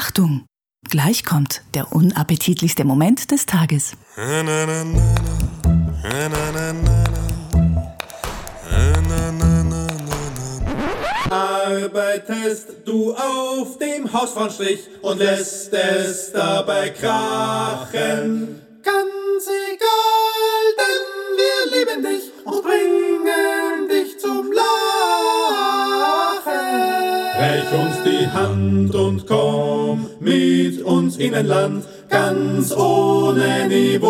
Achtung! Gleich kommt der unappetitlichste Moment des Tages. Arbeitest du auf dem Hausfrauenstrich und lässt es dabei krachen. Ganz egal, denn wir lieben dich und bringen Reich uns die Hand und komm mit uns in ein Land ganz ohne Niveau.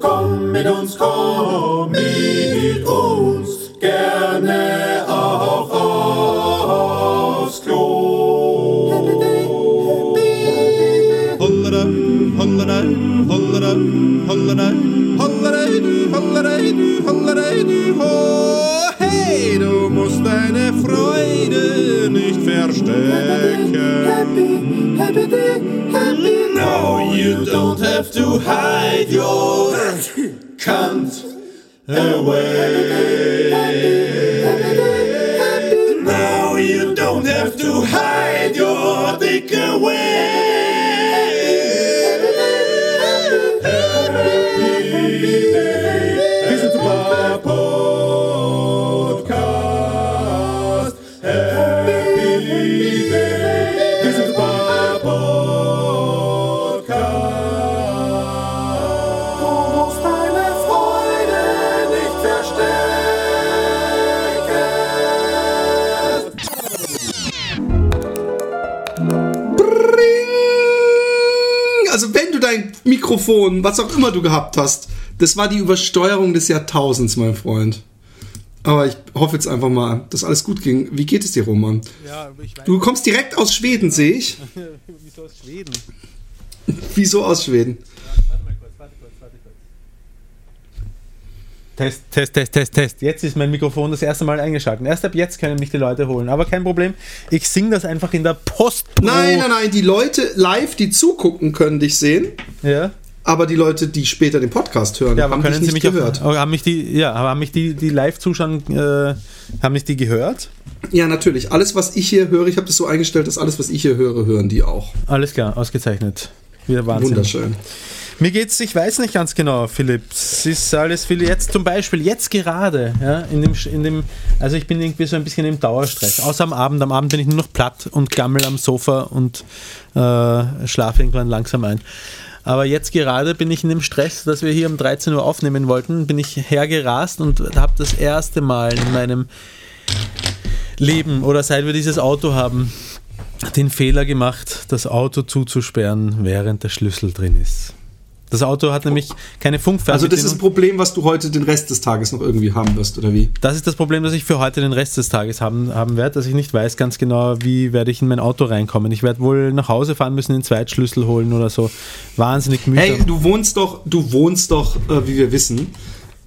Komm mit uns, komm mit uns, gerne Hey, du musst deine Freude nicht verstecken. No, you don't have to hide your cunt away. Mikrofon, was auch immer du gehabt hast, das war die Übersteuerung des Jahrtausends, mein Freund. Aber ich hoffe jetzt einfach mal, dass alles gut ging. Wie geht es dir, Roman? Ja, ich weiß Du kommst direkt aus Schweden, sehe ich. wieso aus Schweden. Wieso aus Schweden? Warte mal kurz, warte kurz, warte kurz. Test, Test, Test, Test, Test. Jetzt ist mein Mikrofon das erste Mal eingeschaltet. Erst ab jetzt können mich die Leute holen. Aber kein Problem. Ich singe das einfach in der Post. Nein, nein, nein, die Leute live, die zugucken, können dich sehen. Ja, Aber die Leute, die später den Podcast hören, ja haben Sie nicht mich gehört. Auf, haben mich die, ja, aber haben mich die, die Live-Zuschauen, äh, haben mich die gehört? Ja, natürlich. Alles, was ich hier höre, ich habe das so eingestellt, dass alles, was ich hier höre, hören die auch. Alles klar, ausgezeichnet. Wieder Wahnsinn. Wunderschön. Mir geht's, ich weiß nicht ganz genau, Philipp. Es ist alles viel. Jetzt zum Beispiel, jetzt gerade, ja, in dem, in dem, also ich bin irgendwie so ein bisschen im Dauerstress. Außer am Abend. Am Abend bin ich nur noch platt und gammel am Sofa und äh, schlafe irgendwann langsam ein. Aber jetzt gerade bin ich in dem Stress, dass wir hier um 13 Uhr aufnehmen wollten, bin ich hergerast und habe das erste Mal in meinem Leben oder seit wir dieses Auto haben, den Fehler gemacht, das Auto zuzusperren, während der Schlüssel drin ist. Das Auto hat nämlich keine Also das ist ein. Problem, was du heute den Rest des Tages noch irgendwie haben wirst, oder wie? Das ist das Problem, das ich für heute den Rest des Tages haben, haben werde, dass ich nicht weiß ganz genau, wie werde ich in mein Auto reinkommen. Ich werde wohl nach Hause fahren müssen, den Zweitschlüssel holen oder so. Wahnsinnig mühsam. Hey, du wohnst doch, du wohnst doch, äh, wie wir wissen,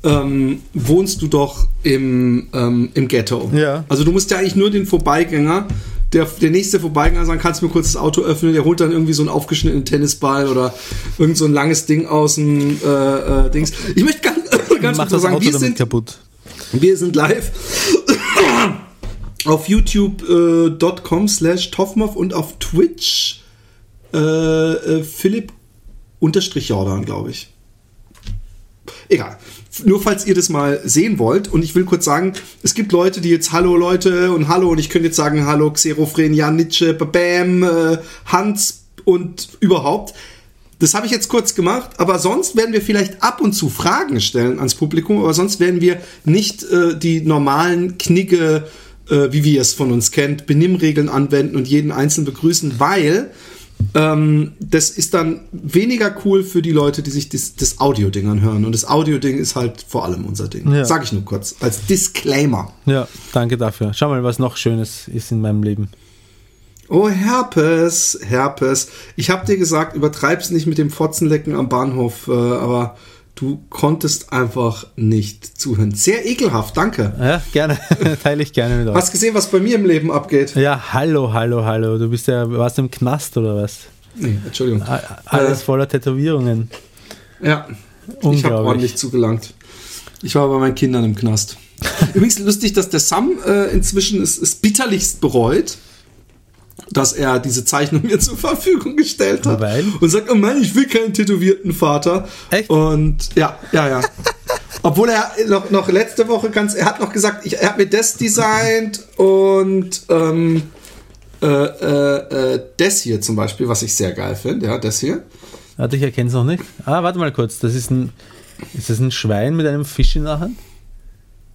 ähm, wohnst du doch im, ähm, im Ghetto. Ja. Also du musst ja eigentlich nur den Vorbeigänger, der, der nächste Vorbeigänger sagen, kannst du mir kurz das Auto öffnen, der holt dann irgendwie so einen aufgeschnittenen Tennisball oder irgend so ein langes Ding aus dem äh, äh, Dings. Ich möchte ganz, ganz kurz sagen, wir sind, kaputt. wir sind live auf youtube.com slash toffmoff und auf Twitch äh, äh, Philipp unterstrich Jordan, glaube ich. Egal. Nur falls ihr das mal sehen wollt. Und ich will kurz sagen, es gibt Leute, die jetzt Hallo Leute und Hallo und ich könnte jetzt sagen Hallo Xerophren, Jan Nitsche, Bam, äh, Hans und überhaupt. Das habe ich jetzt kurz gemacht, aber sonst werden wir vielleicht ab und zu Fragen stellen ans Publikum, aber sonst werden wir nicht äh, die normalen Knigge, äh, wie wir es von uns kennt, Benimmregeln anwenden und jeden einzeln begrüßen, weil ähm, das ist dann weniger cool für die Leute, die sich das, das Audio-Ding anhören. Und das Audio-Ding ist halt vor allem unser Ding. Ja. Sag ich nur kurz, als Disclaimer. Ja, danke dafür. Schau mal, was noch Schönes ist in meinem Leben. Oh, Herpes, Herpes. Ich hab dir gesagt, übertreib's nicht mit dem Fotzenlecken am Bahnhof, äh, aber du konntest einfach nicht zuhören. Sehr ekelhaft, danke. Ja, gerne. Teile ich gerne mit euch. Hast gesehen, was bei mir im Leben abgeht? Ja, hallo, hallo, hallo. Du bist ja, warst im Knast oder was? Nee, Entschuldigung. Alles Äh. voller Tätowierungen. Ja, ich habe ordentlich zugelangt. Ich war bei meinen Kindern im Knast. Übrigens lustig, dass der Sam äh, inzwischen es bitterlichst bereut. Dass er diese Zeichnung mir zur Verfügung gestellt hat. Weil? Und sagt, oh Mann, ich will keinen tätowierten Vater. Echt? Und ja, ja, ja. Obwohl er noch, noch letzte Woche ganz, er hat noch gesagt, ich, er hat mir das designt und ähm, äh, äh, äh, das hier zum Beispiel, was ich sehr geil finde, ja, das hier. Warte, ich erkenne es noch nicht. Ah, warte mal kurz. Das ist ein. Ist das ein Schwein mit einem Fisch in der Hand?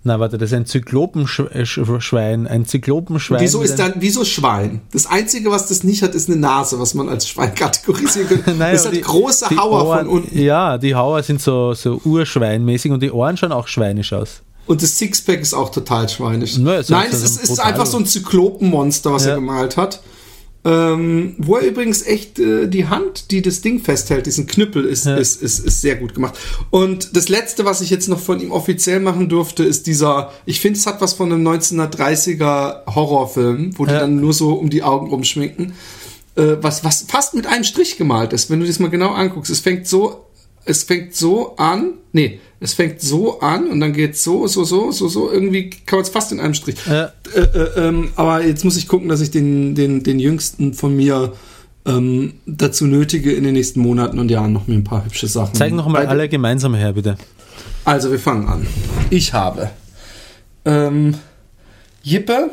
Na, warte, das ist ein Zyklopenschwein. Ein Zyklopenschwein. Wieso ist dann, wieso Schwein? Das Einzige, was das nicht hat, ist eine Nase, was man als Schwein kategorisieren könnte. Naja, das hat große die Hauer Ohren, von unten. Ja, die Hauer sind so, so urschweinmäßig und die Ohren schauen auch schweinisch aus. Und das Sixpack ist auch total schweinisch. Na, ist Nein, es so ist, ist einfach so ein Zyklopenmonster, was Ja. er gemalt hat. Ähm, wo er übrigens echt äh, die Hand, die das Ding festhält, diesen Knüppel, ist, Ja. ist, ist, ist sehr gut gemacht. Und das letzte, was ich jetzt noch von ihm offiziell machen durfte, ist dieser, ich finde, es hat was von einem 1930er Horrorfilm, wo die Ja. dann nur so um die Augen rumschminken. Äh, was, was fast mit einem Strich gemalt ist, wenn du das mal genau anguckst. Es fängt so, es fängt so an, nee, es fängt so an und dann geht so, so, so, so, so, irgendwie kann man es fast in einem Strich. Ja. Äh, äh, ähm, aber jetzt muss ich gucken, dass ich den, den, den jüngsten von mir ähm, dazu nötige, in den nächsten Monaten und Jahren noch mir ein paar hübsche Sachen. Zeig noch mal Bei- alle gemeinsam her, bitte. Also, wir fangen an. Ich habe ähm, Jippe,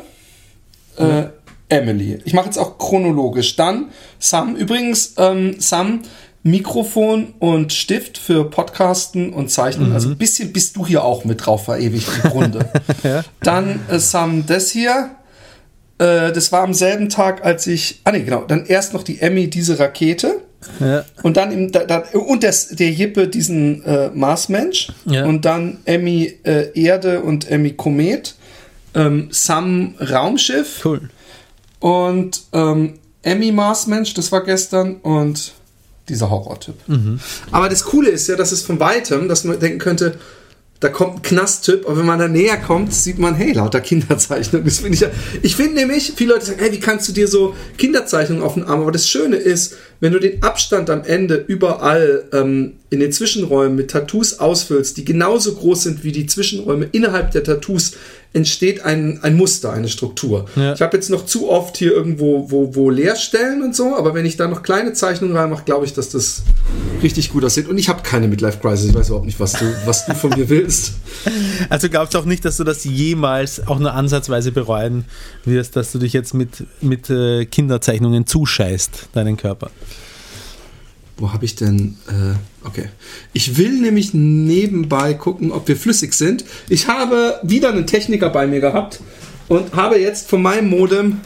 äh, Emily. Ich mache jetzt auch chronologisch. Dann Sam. Übrigens, ähm, Sam, Mikrofon und Stift für Podcasten und Zeichnen. Also ein bisschen bist du hier auch mit drauf verewigt im Grunde. Dann äh, Sam, das hier. Äh, das war am selben Tag, als ich. Ah, nee, genau. Dann erst noch die Emmy, diese Rakete. Ja. Und dann im, da, da, und das, der Jippe diesen äh, Marsmensch. Ja. Und dann Emmy äh, Erde und Emmy Komet. Ähm, Sam Raumschiff. Cool. Und ähm, Emmy Marsmensch, das war gestern. Und dieser Horrortyp. Aber das Coole ist ja, dass es von weitem, dass man denken könnte, da kommt ein Knasttyp, aber wenn man da näher kommt, sieht man, hey, lauter Kinderzeichnung. Das finde ich ja. Ich finde nämlich, viele Leute sagen, hey, wie kannst du dir so Kinderzeichnungen auf den Arm? Aber das Schöne ist, wenn du den Abstand am Ende überall ähm, in den Zwischenräumen mit Tattoos ausfüllst, die genauso groß sind wie die Zwischenräume innerhalb der Tattoos, entsteht ein, ein Muster, eine Struktur. Ja. Ich habe jetzt noch zu oft hier irgendwo wo, wo Leerstellen und so, aber wenn ich da noch kleine Zeichnungen reinmache, glaube ich, dass das richtig gut aussieht. Und ich habe keine Midlife-Crisis, ich weiß überhaupt nicht, was du, was du von mir willst. Also glaubst du auch nicht, dass du das jemals auch nur ansatzweise bereuen wirst, dass du dich jetzt mit, mit äh, Kinderzeichnungen zuscheißt, deinen Körper? Wo habe ich denn? Äh, okay. Ich will nämlich nebenbei gucken, ob wir flüssig sind. Ich habe wieder einen Techniker bei mir gehabt und habe jetzt von meinem Modem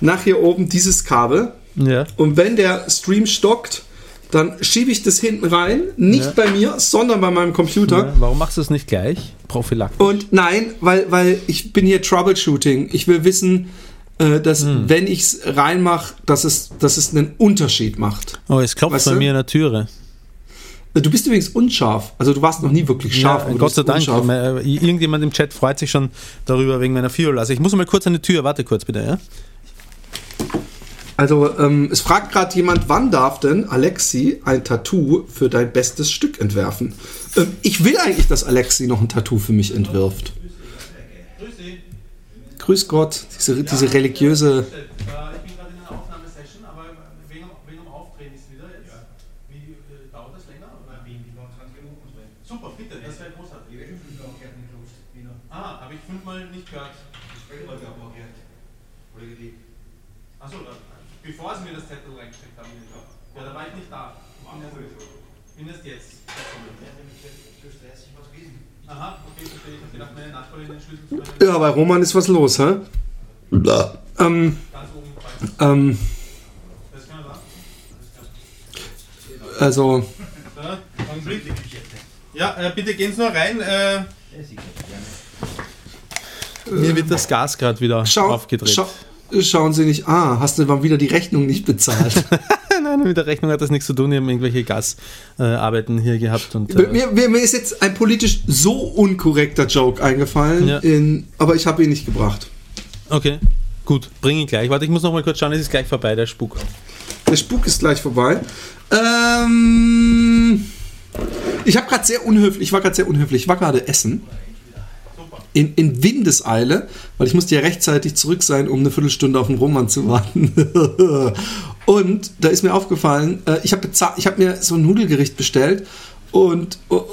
nach hier oben dieses Kabel. Ja. Und wenn der Stream stockt, dann schiebe ich das hinten rein. Nicht Ja. bei mir, sondern bei meinem Computer. ja. Warum machst du es nicht gleich? Prophylaktisch. Und nein, weil, weil ich bin hier Troubleshooting. Ich will wissen, äh, dass Hm. wenn ich es reinmache, dass es, dass es einen Unterschied macht. Oh, es klopft Weißt bei du? mir an der Türe. Äh, Du bist übrigens unscharf. Also du warst noch nie wirklich scharf. ja, Gott sei Dank. unscharf. Äh, Irgendjemand im Chat freut sich schon darüber wegen meiner Viola. Also ich muss mal kurz an die Tür. Warte kurz bitte, ja? Also ähm, es fragt gerade jemand, wann darf denn Alexi ein Tattoo für dein bestes Stück entwerfen? Ähm, ich will eigentlich, dass Alexi noch ein Tattoo für mich entwirft. Grüß Gott, diese, diese religiöse. Ich bin gerade in einer Aufnahmesession, aber wegen, wegen dem Auftreten ist wieder jetzt. Wie dauert das länger? Super, bitte, das wäre großartig. Ah, habe ich fünfmal nicht gehört. Achso, bevor sie mir das Zettel reingesteckt haben. Ja, da war ich nicht da. Ich bin erst jetzt. Aha, okay, verstehe. Ich habe gedacht, meine Nachbarin den Schlüssel zu meinem Ja, bei Roman ist was los, hä? Ähm, ganz oben gefallen. ähm, da. also, Ja, Augenblick. Ja, äh, bitte gehen Sie nur rein. Äh, mir wird das Gas gerade wieder schau, aufgedreht. schau, schauen Sie nicht. Ah, hast du mal wieder die Rechnung nicht bezahlt? Mit der Rechnung hat das nichts zu tun. Wir haben irgendwelche Gasarbeiten hier gehabt. Und, äh, mir, mir, mir ist jetzt ein politisch so unkorrekter Joke eingefallen, Ja. in, aber ich habe ihn nicht gebracht. okay, gut, bring ihn gleich. Warte, ich muss noch mal kurz schauen, es ist gleich vorbei, der Spuk. Der Spuk ist gleich vorbei. Ähm, ich habe gerade sehr unhöflich, ich war gerade sehr unhöflich, ich war gerade essen. in, in Windeseile, weil ich musste ja rechtzeitig zurück sein, um eine Viertelstunde auf den Roman zu warten. und da ist mir aufgefallen, äh, ich habe hab mir so ein Nudelgericht bestellt und oh,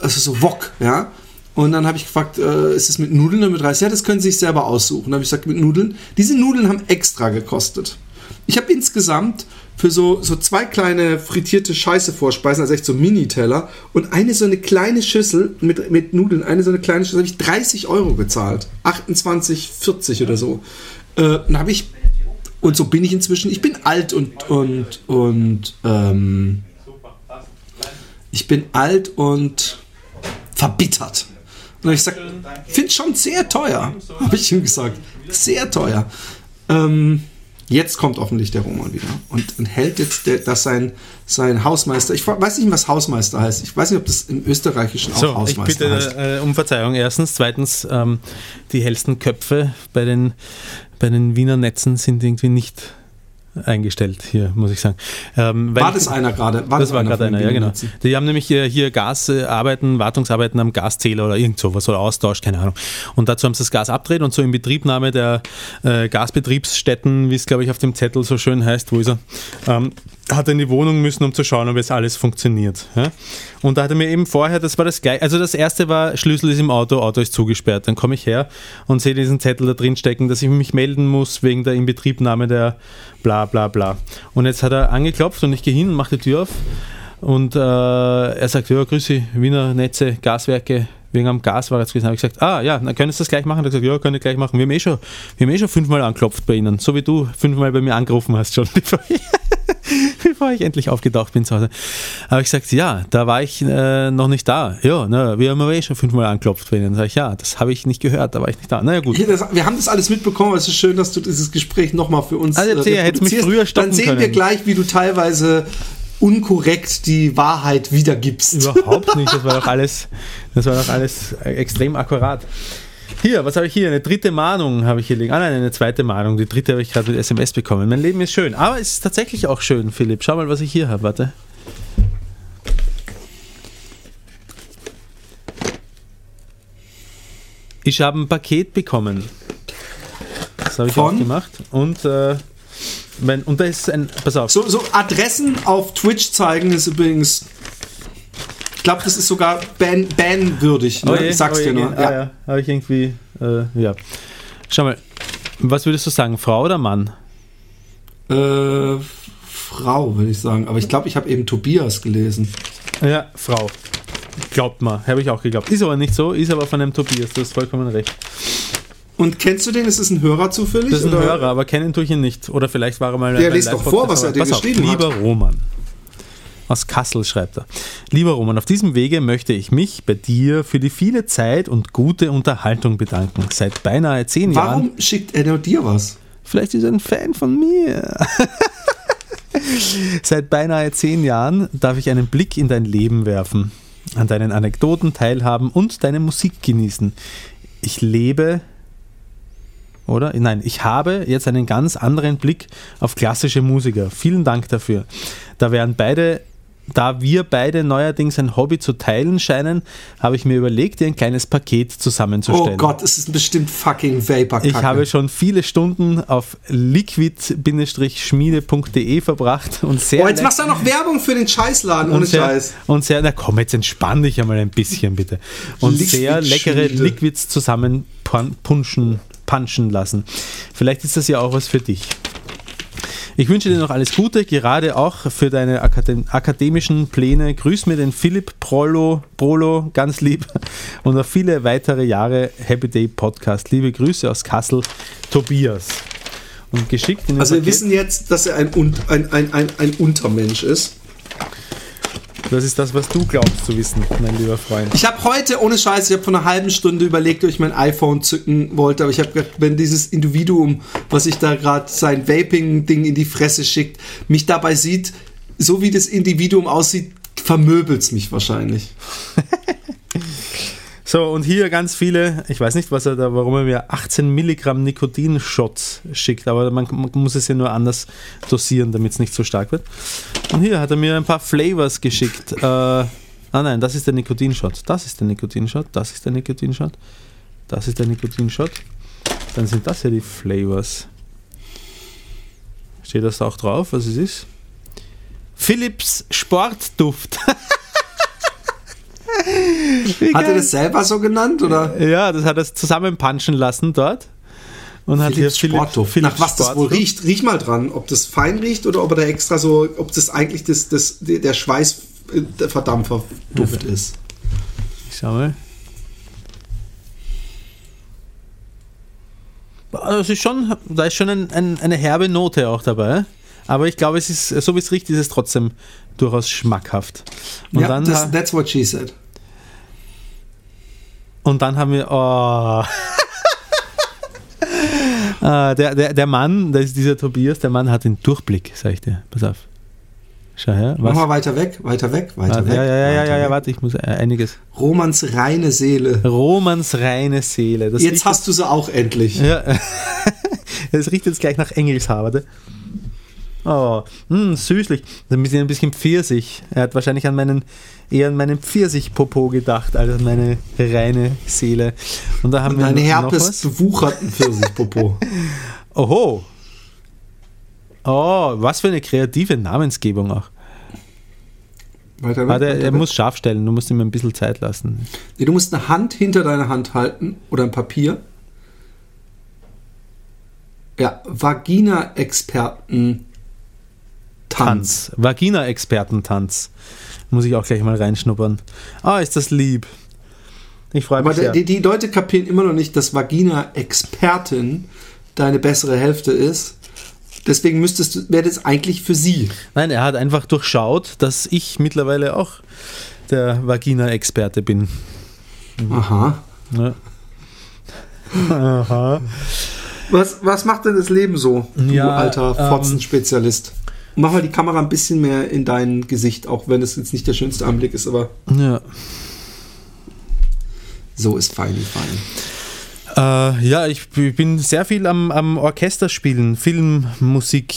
also so Wok, ja. Und dann habe ich gefragt, äh, ist es mit Nudeln oder mit Reis? Ja, das können Sie sich selber aussuchen. Dann habe ich gesagt, mit Nudeln. Diese Nudeln haben extra gekostet. Ich habe insgesamt für so, so zwei kleine frittierte Scheiße vorspeisen, also echt so Mini-Teller und eine so eine kleine Schüssel mit, mit Nudeln, eine so eine kleine Schüssel, habe ich 30 Euro gezahlt. 28, 40 oder so. Äh, dann habe ich, und so bin ich inzwischen, ich bin alt und, und, und, ähm, ich bin alt und verbittert. Und ich sage, finde schon sehr teuer, habe ich ihm gesagt. Sehr teuer. Ähm, jetzt kommt hoffentlich der Roman wieder und, und hält jetzt der, das sein, sein Hausmeister. Ich weiß nicht, was Hausmeister heißt. Ich weiß nicht, ob das im Österreichischen auch so, Hausmeister ich bitte, heißt. Äh, um Verzeihung. Erstens. Zweitens, ähm, die hellsten Köpfe bei den, bei den Wiener Netzen sind irgendwie nicht eingestellt hier, muss ich sagen. Ähm, war das einer gerade? Das, das war gerade einer, ja genau. Die haben nämlich hier, hier Gasarbeiten, Wartungsarbeiten am Gaszähler oder irgend sowas oder Austausch, keine Ahnung. Und dazu haben sie das Gas abgedreht und so in Betriebnahme der äh, Gasbetriebsstätten, wie es glaube ich auf dem Zettel so schön heißt, wo ist er, ähm, hat er in die Wohnung müssen, um zu schauen, ob es alles funktioniert. Ja? Und da hat er mir eben vorher, das war das gleiche, also das erste war, Schlüssel ist im Auto, Auto ist zugesperrt. Dann komme ich her und sehe diesen Zettel da drin stecken, dass ich mich melden muss wegen der Inbetriebnahme der bla bla bla. Und jetzt hat er angeklopft und ich gehe hin und mache die Tür auf und äh, er sagt, ja, grüße, Wiener Netze, Gaswerke, wegen am Gas war jetzt gewesen, habe ich gesagt, ah ja, dann können Sie das gleich machen? Er hat gesagt, ja, kann ich gleich machen. Wir haben eh schon, wir haben eh schon fünfmal anklopft bei Ihnen, so wie du fünfmal bei mir angerufen hast schon, bevor ich, endlich aufgetaucht bin zu Hause. Habe ich gesagt, ja, da war ich äh, noch nicht da. Ja, na, wir haben aber eh schon fünfmal anklopft bei Ihnen. Sag ich, ja, das habe ich nicht gehört, da war ich nicht da. Naja, gut. Ja, das, wir haben das alles mitbekommen, es ist schön, dass du dieses Gespräch nochmal für uns also, äh, hätte mich früher Dann sehen können. wir gleich, wie du teilweise unkorrekt die Wahrheit wiedergibst. Überhaupt nicht, das war doch alles, das war doch alles extrem akkurat. Hier, was habe ich hier? Eine dritte Mahnung habe ich hier liegen. Ah nein, eine zweite Mahnung. Die dritte habe ich gerade mit SMS bekommen. Mein Leben ist schön. Aber es ist tatsächlich auch schön, Philipp. Schau mal, was ich hier habe. Warte. Ich habe ein Paket bekommen. Das habe ich Von? auch gemacht. Und äh, wenn, und da ist ein. Pass auf. So, so Adressen auf Twitch zeigen ist übrigens. Ich glaube, das ist sogar ban, banwürdig. Ne? Oh je, ich sag's oh dir nur. Ah, ja. ja. Habe ich irgendwie. Äh, ja. Schau mal. Was würdest du sagen? Frau oder Mann? Äh, Frau, würde ich sagen. Aber ich glaube, ich habe eben Tobias gelesen. Ja, Frau. Glaubt mal. Habe ich auch geglaubt. Ist aber nicht so, ist aber von einem Tobias. Du hast vollkommen recht. Und kennst du den? Ist es ein Hörer zufällig? Das ist ein oder? Hörer, aber kennen tue ich ihn nicht. Oder vielleicht war er mal. Der liest doch vor, was er dir geschrieben hat. Lieber Roman. Aus Kassel schreibt er. Lieber Roman, auf diesem Wege möchte ich mich bei dir für die viele Zeit und gute Unterhaltung bedanken. Seit beinahe zehn Warum Jahren. Warum schickt er dir was? Vielleicht ist er ein Fan von mir. Seit beinahe zehn Jahren darf ich einen Blick in dein Leben werfen, an deinen Anekdoten teilhaben und deine Musik genießen. Ich lebe oder? Nein, ich habe jetzt einen ganz anderen Blick auf klassische Musiker. Vielen Dank dafür. Da wären beide da wir beide neuerdings ein Hobby zu teilen scheinen, habe ich mir überlegt, dir ein kleines Paket zusammenzustellen. Oh Gott, es ist bestimmt fucking vapor -Kacke. Ich habe schon viele Stunden auf liquid-schmiede.de verbracht und sehr. Oh, jetzt machst du noch Werbung für den Scheißladen, ohne sehr, Scheiß. Und sehr, na komm, jetzt entspann dich einmal ein bisschen bitte. Und Liquid sehr leckere Liquids zusammen punschen punchen lassen. Vielleicht ist das ja auch was für dich. Ich wünsche dir noch alles Gute, gerade auch für deine Akadem akademischen Pläne. Grüß mir den Philipp Prolo, Prolo ganz lieb und auf viele weitere Jahre Happy Day Podcast. Liebe Grüße aus Kassel, Tobias. Und geschickt in Also wir wissen jetzt, dass er ein, ein, ein, ein, ein Untermensch ist. Das ist das, was du glaubst zu wissen, mein lieber Freund. Ich habe heute, ohne Scheiß, ich habe vor einer halben Stunde überlegt, ob ich mein iPhone zücken wollte, aber ich habe gedacht, wenn dieses Individuum, was sich da gerade sein Vaping-Ding in die Fresse schickt, mich dabei sieht, so wie das Individuum aussieht, vermöbelt es mich wahrscheinlich. So, und hier ganz viele, ich weiß nicht, was er da, warum er mir 18 Milligramm Nikotin-Shots schickt, aber man, man, muss es ja nur anders dosieren, damit es nicht so stark wird. Und hier hat er mir ein paar Flavors geschickt. Äh, ah nein, das ist der Nikotin-Shot. Das ist der Nikotin-Shot. Das ist der Nikotin-Shot. Das ist der Nikotinshot. Dann sind das hier die Flavors. Steht das da auch drauf, was es ist? Philips Sportduft. Hat er das selber so genannt? Oder? Ja, das hat er zusammenpunchen lassen dort. Und hat hier Philipp- Sportduft. Philips Nach was das wohl Sportduft. riecht, riech mal dran. Ob das fein riecht oder ob er da extra so, ob das eigentlich das, das, der Schweißverdampfer-Duft ist. Ich schau mal. Das ist schon, da ist schon ein, ein, eine herbe Note auch dabei. Aber ich glaube, es ist, so wie es riecht, ist es trotzdem durchaus schmackhaft. Und, ja, das, ha- that's what she said. Und dann haben wir, oh. Ah, der, der, der Mann, das ist dieser Tobias, der Mann hat den Durchblick, sag ich dir. Pass auf. Schau her. Mach Was? mal weiter weg, weiter weg, weiter Warte, weg. ja, ja, ja, ja, ja, ja, warte, ich muss äh, einiges. Romans reine Seele. Romans reine Seele. Das Jetzt hast du sie auch endlich. Ja. Es riecht jetzt gleich nach Engelshaar, warte. Oh, mh, süßlich. Ein bisschen, ein bisschen Pfirsich. Er hat wahrscheinlich an meinen, eher an meinen Pfirsich-Popo gedacht, als an meine reine Seele. Und da haben Und wir Herpes was. bewucherten Pfirsichpopo. Oho. Oh, was für eine kreative Namensgebung auch. Weiter weiter er weg. muss scharf stellen, du musst ihm ein bisschen Zeit lassen. Nee, du musst eine Hand hinter deine Hand halten oder ein Papier. Ja, Vagina-Experten Tanz. Tanz. Vagina-Experten-Tanz. Muss ich auch gleich mal reinschnuppern. Ah, ist das lieb. Ich freue Aber mich sehr. die, die Leute kapieren immer noch nicht, dass Vagina-Expertin deine bessere Hälfte ist. Deswegen müsstest du, wäre das eigentlich für sie. Nein, er hat einfach durchschaut, dass ich mittlerweile auch der Vagina-Experte bin. Aha. Ne? Aha. Was, was macht denn das Leben so, du Ja, alter ähm, Fotzen-Spezialist? Mach mal die Kamera ein bisschen mehr in dein Gesicht, auch wenn es jetzt nicht der schönste Anblick ist, aber Ja. so ist fein, fein. Äh, ja, ich bin sehr viel am, am Orchester spielen, Filmmusik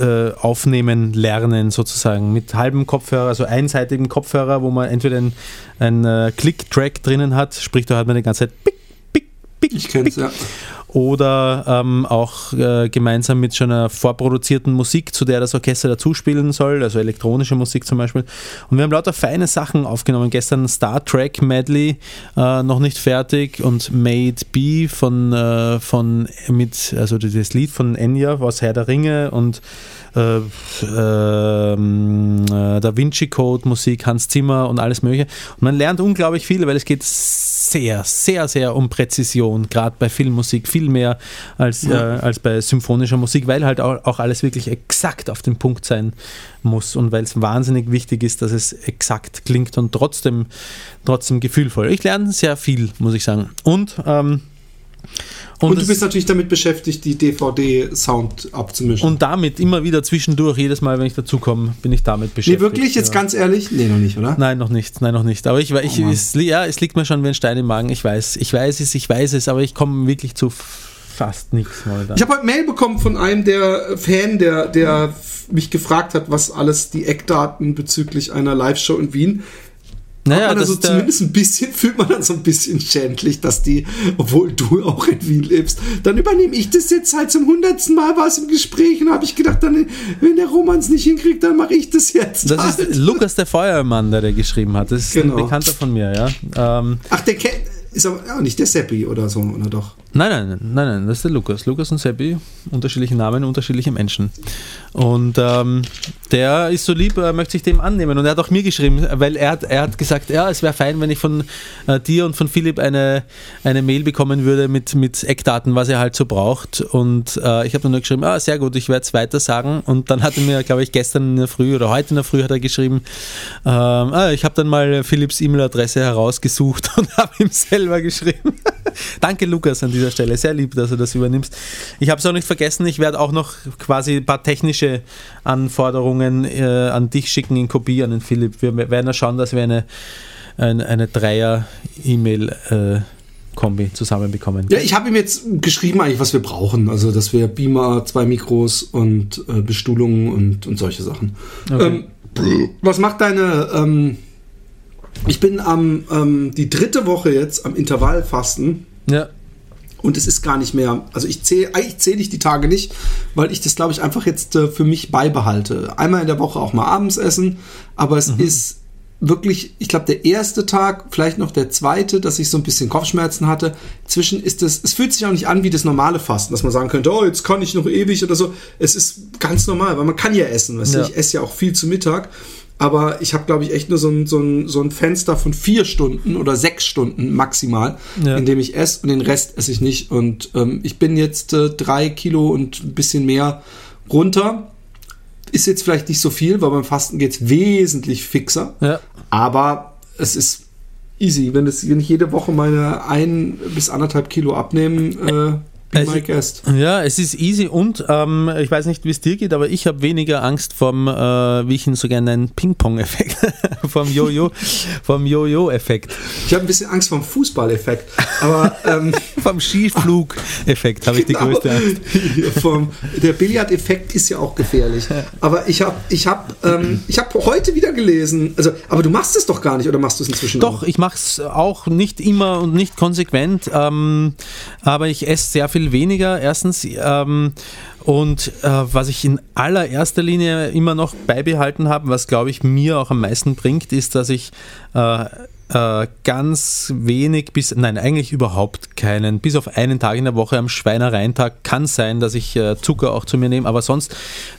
äh, aufnehmen, lernen sozusagen mit halbem Kopfhörer, also einseitigem Kopfhörer, wo man entweder ein, ein äh, Click-Track drinnen hat, sprich da hat man die ganze Zeit pick, pick, pick, Ich kenn's, pick, ja. Oder ähm, auch äh, gemeinsam mit schon einer vorproduzierten Musik, zu der das Orchester dazu spielen soll, also elektronische Musik zum Beispiel. Und wir haben lauter feine Sachen aufgenommen. Gestern Star Trek Medley, äh, noch nicht fertig, und Made B von, äh, von mit, also das Lied von Enya aus Herr der Ringe und äh, ähm, äh, Da Vinci Code Musik, Hans Zimmer und alles mögliche. Und man lernt unglaublich viel, weil es geht sehr, sehr, sehr um Präzision, gerade bei Filmmusik, viel mehr als, äh, als bei symphonischer Musik, weil halt auch, auch alles wirklich exakt auf den Punkt sein muss und weil es wahnsinnig wichtig ist, dass es exakt klingt und trotzdem, trotzdem gefühlvoll. Ich lerne sehr viel, muss ich sagen. Und, ähm, Und, du es- bist natürlich damit beschäftigt, die DVD-Sound abzumischen. und damit immer wieder zwischendurch, jedes Mal, wenn ich dazukomme, bin ich damit nee, beschäftigt. wirklich, jetzt ja. ganz ehrlich? Nee, noch nicht, oder? Nein, noch nicht, nein, noch nicht. Aber ich, ich Oh es, ja, es liegt mir schon wie ein Stein im Magen. Ich weiß, ich weiß es, ich weiß es, aber ich komme wirklich zu fast nichts momentan. Ich habe heute Mail bekommen von einem der Fan, der, der mich gefragt hat, was alles die Eckdaten bezüglich einer Live-Show in Wien. Naja, man also zumindest ein bisschen, fühlt man dann so ein bisschen schändlich, dass die, obwohl du auch in Wien lebst, dann übernehme ich das jetzt halt zum hundertsten Mal war es im Gespräch und habe ich gedacht, dann, wenn der Romans nicht hinkriegt, dann mache ich das jetzt. das halt. ist Lukas der Feuermann, der der geschrieben hat. Das ist Genau. ein Bekannter von mir, ja. Ähm, Ach, der kennt, ist aber ja, nicht der Seppi oder so, oder doch? Nein, nein, nein, nein, das ist der Lukas. Lukas und Seppi, unterschiedliche Namen, unterschiedliche Menschen. Und ähm, der ist so lieb, er möchte sich dem annehmen. Und er hat auch mir geschrieben, weil er hat, er hat gesagt, ja, es wäre fein, wenn ich von äh, dir und von Philipp eine, eine Mail bekommen würde mit, mit Eckdaten, was er halt so braucht. Und äh, ich habe nur geschrieben, ah, sehr gut, ich werde es weiter sagen. Und dann hat er mir, glaube ich, gestern in der Früh oder heute in der Früh hat er geschrieben, ähm, ah, ich habe dann mal Philipps E-Mail-Adresse herausgesucht und habe ihm selber geschrieben. Danke, Lukas, an dieser Stelle. Sehr lieb, dass du das übernimmst. Ich habe es auch nicht vergessen. Ich werde auch noch quasi ein paar technische Anforderungen äh, an dich schicken in Kopie an den Philipp. Wir werden ja schauen, dass wir eine, eine, eine Dreier-E-Mail-Kombi zusammenbekommen. Ja, ich habe ihm jetzt geschrieben eigentlich, was wir brauchen. Also, dass wir Beamer, zwei Mikros und äh, Bestuhlungen und, und solche Sachen. Okay. Ähm, was macht deine... Ähm, ich bin am ähm, die dritte Woche jetzt am Intervallfasten Ja. Und es ist gar nicht mehr, also ich zähle eigentlich zähle ich die Tage nicht, weil ich das, glaube ich, einfach jetzt äh, für mich beibehalte. Einmal in der Woche auch mal abends essen, aber es ist wirklich, ich glaube, der erste Tag, vielleicht noch der zweite, dass ich so ein bisschen Kopfschmerzen hatte. Zwischen ist es, es fühlt sich auch nicht an wie das normale Fasten, dass man sagen könnte, oh, jetzt kann ich noch ewig oder so. Es ist ganz normal, weil man kann ja essen. Weißt du? Ja. Ich esse ja auch viel zu Mittag. Aber ich habe, glaube ich, echt nur so ein, so, ein, so ein Fenster von vier Stunden oder sechs Stunden maximal, Ja. in dem ich esse und den Rest esse ich nicht. Und ähm, ich bin jetzt äh, drei Kilo und ein bisschen mehr runter. Ist jetzt vielleicht nicht so viel, weil beim Fasten geht's wesentlich fixer. Ja. Aber es ist easy. Wenn, es, wenn ich jede Woche meine ein bis anderthalb Kilo abnehme, äh, be Es- my guest. Ja, es ist easy und ähm, ich weiß nicht, wie es dir geht, aber ich habe weniger Angst vom, äh, wie ich ihn so gerne nenne, Ping-Pong-Effekt, vom Jojo, vom Jojo-Effekt, Ich habe ein bisschen Angst vom Fußballeffekt. Aber ähm, vom Skiflug-Effekt habe ich die Genau. größte Angst. Vom, der Billardeffekt ist ja auch gefährlich. Aber ich habe ich hab, ähm, ich hab heute wieder gelesen, also, aber du machst es doch gar nicht oder machst du es inzwischen Doch, auch? ich mache es auch nicht immer und nicht konsequent, ähm, aber ich esse sehr viel weniger, erstens. Ähm, und äh, was ich in allererster Linie immer noch beibehalten habe, was glaube ich mir auch am meisten bringt, ist, dass ich äh, äh, ganz wenig bis, nein, eigentlich überhaupt keinen, bis auf einen Tag in der Woche am Schweinereintag kann sein, dass ich äh, Zucker auch zu mir nehme, aber sonst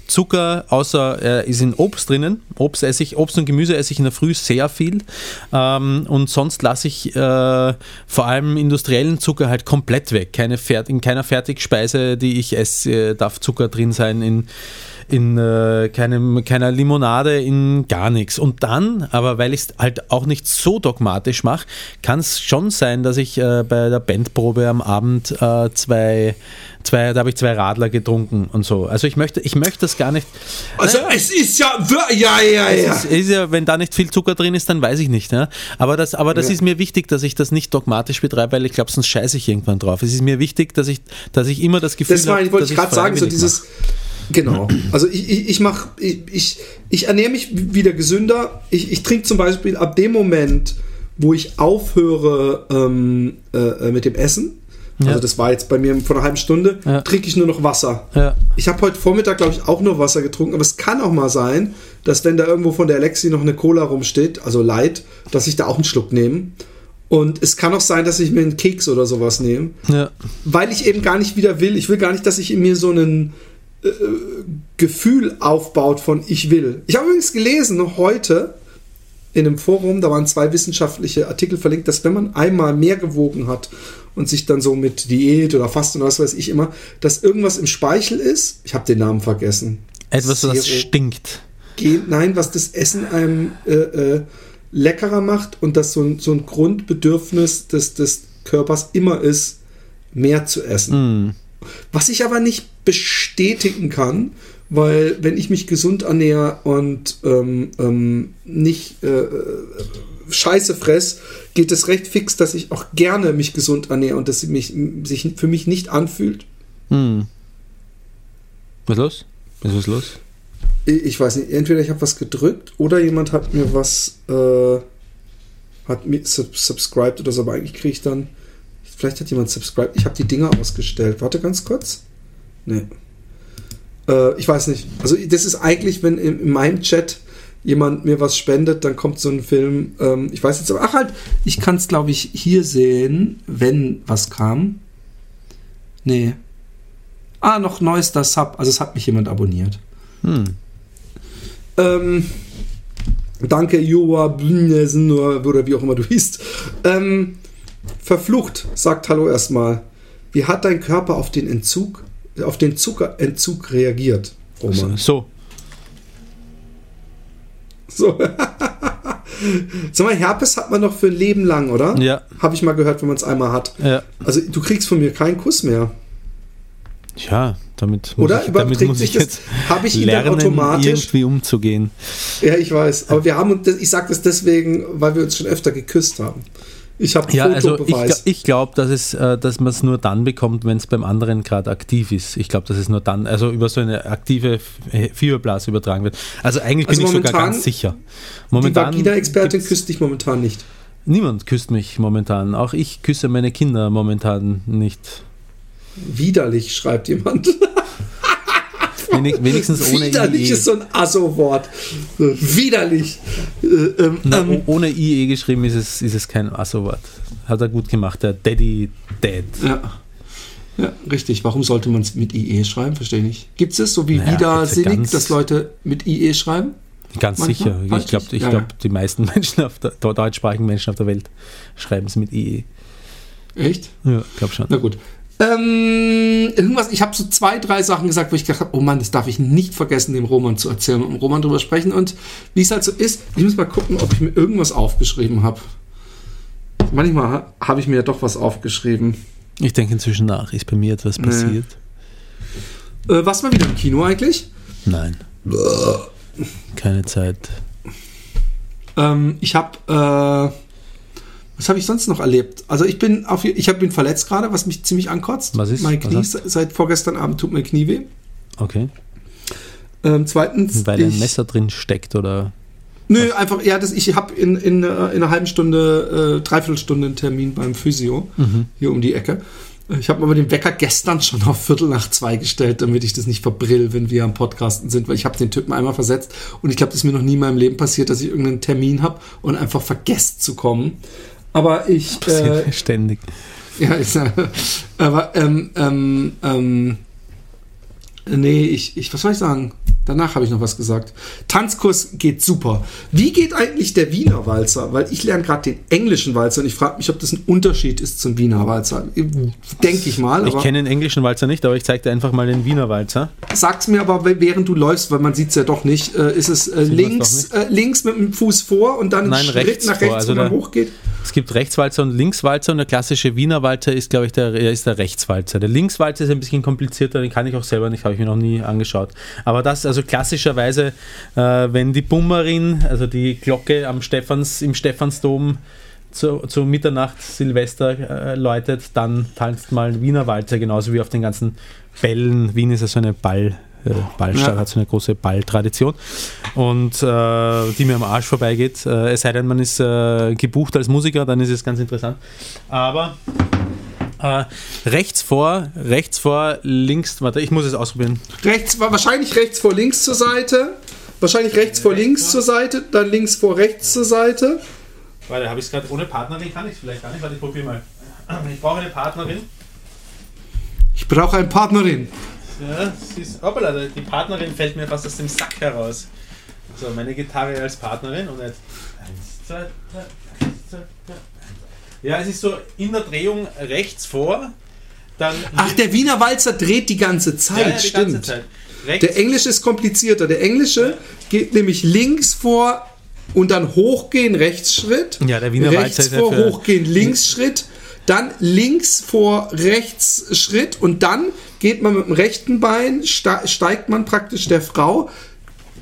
Zucker, außer er ist in Obst drinnen, Obst esse ich, Obst und Gemüse esse ich in der Früh sehr viel. Ähm, und sonst lasse ich äh, vor allem industriellen Zucker halt komplett weg. Keine in keiner Fertigspeise, die ich esse, äh, darf Zucker drin sein, in in äh, keinem, keiner Limonade, in gar nichts. Und dann, aber weil ich es halt auch nicht so dogmatisch mache, kann es schon sein, dass ich äh, bei der Bandprobe am Abend äh, zwei, zwei, da habe ich zwei Radler getrunken und so. Also ich möchte, ich möchte das gar nicht. Also es ist ja, ja, ja, ja. Ist, ist ja, wenn da nicht viel Zucker drin ist, dann weiß ich nicht. Ja? Aber das, aber das Ja. ist mir wichtig, dass ich das nicht dogmatisch betreibe, weil ich glaube, sonst scheiße ich irgendwann drauf. Es ist mir wichtig, dass ich, dass ich immer das Gefühl Das war, habe, ich wollte dass ich gerade sagen, so dieses. Genau. Also ich, ich, ich mache, ich, ich, ich ernähre mich wieder gesünder. Ich, ich trinke zum Beispiel ab dem Moment, wo ich aufhöre ähm, äh, mit dem Essen, Ja. also das war jetzt bei mir vor einer halben Stunde, Ja. trinke ich nur noch Wasser. Ja. Ich habe heute Vormittag, glaube ich, auch nur Wasser getrunken, aber es kann auch mal sein, dass wenn da irgendwo von der Alexi noch eine Cola rumsteht, also Light, dass ich da auch einen Schluck nehme. Und es kann auch sein, dass ich mir einen Keks oder sowas nehme Ja. weil ich eben gar nicht wieder will. Ich will gar nicht, dass sich in mir so ein äh, Gefühl aufbaut von ich will. Ich habe übrigens gelesen heute in einem Forum, da waren zwei wissenschaftliche Artikel verlinkt, dass wenn man einmal mehr gewogen hat und sich dann so mit Diät oder Fasten oder was weiß ich immer, dass irgendwas im Speichel ist. Ich habe den Namen vergessen. Etwas, das Zero- stinkt. Gen- Nein, was das Essen einem äh, äh, leckerer macht und das so ein, so ein Grundbedürfnis des, des Körpers immer ist, mehr zu essen. Was ich aber nicht bestätigen kann, weil wenn ich mich gesund ernähre und ähm, ähm, nicht äh, äh, Scheiße fress, geht es recht fix, dass ich auch gerne mich gesund ernähre und dass sie mich, sich für mich nicht anfühlt. Hm. Was los? Ist was los? Ich weiß nicht, entweder ich habe was gedrückt oder jemand hat mir was, äh, hat mir sub subscribed oder so, aber eigentlich kriege ich dann, vielleicht hat jemand subscribed, ich habe die Dinger ausgestellt. Warte ganz kurz. Nee. Äh, ich weiß nicht. Also das ist eigentlich, wenn in, in meinem Chat jemand mir was spendet, dann kommt so ein Film, ähm, ich weiß jetzt aber, ach halt, ich kann es glaube ich hier sehen, wenn was kam. Nee. Ah, noch neuester Sub, also es hat mich jemand abonniert. Hm. Ähm, danke, Joa Blünesen oder wie auch immer du hießt. Ähm, verflucht, sagt Hallo erstmal. Wie hat dein Körper auf den Entzug, auf den Zuckerentzug reagiert, Roman? So. So. Sag mal, Herpes hat man noch für ein Leben lang, oder? Ja. Habe ich mal gehört, wenn man es einmal hat. Ja. Also du kriegst von mir keinen Kuss mehr. Ja, damit muss Oder? ich, damit muss sich ich das- jetzt hab ich ihn dann lernen, automatisch? irgendwie umzugehen. Ja, ich weiß. Aber wir haben ich sage das deswegen, weil wir uns schon öfter geküsst haben. Ich habe Ja, also ich, Fotobeweis. gl- ich glaube, dass, es, äh, dass man es nur dann bekommt, wenn es beim anderen gerade aktiv ist. Ich glaube, dass es nur dann, also über so eine aktive Fieberblase übertragen wird. Also eigentlich Also bin ich sogar ganz sicher. die Momentan Vagina-Expertin gibt's- küsst dich momentan nicht. Niemand küsst mich momentan. Auch ich küsse meine Kinder momentan nicht. Widerlich, schreibt jemand. Wenig, wenigstens ohne Widerlich IE. ist so ein Asso-Wort. Widerlich. Äh, ähm, Na, ähm, ohne IE geschrieben ist es, ist es kein Asso-Wort. Hat er gut gemacht, der Daddy Dad. ja. ja, richtig. Warum sollte man es mit IE schreiben? Verstehe ich nicht. Gibt es es so wie Naja, ja widersinnig, ganz- dass Leute mit IE schreiben? Ganz Manchmal? sicher. Ich glaube, ich. ich Ja, glaub, ja. die meisten Menschen auf der, der deutschsprachigen Menschen auf der Welt schreiben es mit IE. Echt? Ja, glaube schon. Na gut. Ähm, irgendwas, ich habe so zwei, drei Sachen gesagt, wo ich gedacht habe, oh Mann, das darf ich nicht vergessen, dem Roman zu erzählen und mit dem Roman drüber sprechen. Und wie es halt so ist, ich muss mal gucken, ob ich mir irgendwas aufgeschrieben habe. Manchmal ha- habe ich mir ja doch was aufgeschrieben. Ich denke inzwischen nach. Ist bei mir etwas passiert? Äh, was mal wieder im Kino eigentlich? Nein. Keine Zeit. Ähm, ich habe, äh, was habe ich sonst noch erlebt? Also ich bin auf, ich hab, bin verletzt gerade, was mich ziemlich ankotzt. Was ist? Mein Was Knie seit vorgestern Abend tut mein Knie weh. Okay. Ähm, zweitens, Weil ein ich, Messer drin steckt oder. Nö, einfach, ja, das, ich habe in, in, äh, in einer halben Stunde, äh, Dreiviertelstunde einen Termin beim Physio, Mhm. hier um die Ecke. Äh, Ich habe aber den Wecker gestern schon auf Viertel nach zwei gestellt, damit ich das nicht verbrill, wenn wir am Podcasten sind, weil ich habe den Typen einmal versetzt und ich glaube, das ist mir noch nie in meinem Leben passiert, dass ich irgendeinen Termin habe und einfach vergesst zu kommen. Aber ich, äh, ständig. ja, ist, äh, aber ähm, ähm, ähm, nee, ich, ich, was soll ich sagen? Danach habe ich noch was gesagt. Tanzkurs geht super. Wie geht eigentlich der Wiener Walzer? Weil ich lerne gerade den englischen Walzer und ich frage mich, ob das ein Unterschied ist zum Wiener Walzer. Denke ich mal. Ich kenne den englischen Walzer nicht, aber ich zeige dir einfach mal den Wiener Walzer. sag's mir aber, während du läufst, weil man sieht es ja doch nicht. Äh, ist es äh, links, äh, links mit dem Fuß vor und dann Nein, Schritt rechts nach vor. rechts, Also wo man hochgeht? Es gibt Rechtswalzer und Linkswalzer und der klassische Wiener Walzer ist, glaube ich, der, er ist der Rechtswalzer. Der Linkswalzer ist ein bisschen komplizierter, den kann ich auch selber nicht, habe ich mir noch nie angeschaut. Aber das, also klassischerweise, äh, wenn die Bummerin, also die Glocke am Stephans, im Stephansdom zu, zu Mitternacht Silvester äh, läutet, dann tanzt mal Wiener Walzer, genauso wie auf den ganzen Bällen. Wien ist ja so eine Ball. äh, Ballstadt Ja. hat so eine große Balltradition und äh, die mir am Arsch vorbeigeht. Äh, es sei denn, man ist äh, gebucht als Musiker, dann ist es ganz interessant. Aber äh, rechts vor, rechts vor, links, warte, ich muss es ausprobieren. Rechts, wahrscheinlich rechts vor links zur Seite. Wahrscheinlich rechts vor links zur Seite, dann links vor rechts zur Seite. Warte, habe ich es gerade ohne Partnerin? Kann ich es vielleicht gar nicht? Warte, ich probiere mal. Ich brauche eine Partnerin. Ich brauche eine Partnerin. Ja, sie ist, hoppala, die Partnerin fällt mir fast aus dem Sack heraus. So, meine Gitarre als Partnerin und jetzt. Eins, zwei, drei, eins, zwei, drei. Ja, es ist so in der Drehung rechts vor, dann. Ach, der Wiener Walzer dreht die ganze Zeit, ja, ja, die ganze stimmt. Zeit. Rechts, Der Englische ist komplizierter. Der Englische geht nämlich links vor und dann hochgehen, Rechtsschritt. Ja, der Wiener Rechts Walzer ist vor, für- hochgehen, Linksschritt. Dann links vor, rechts Schritt und dann geht man mit dem rechten Bein, ste- steigt man praktisch der Frau,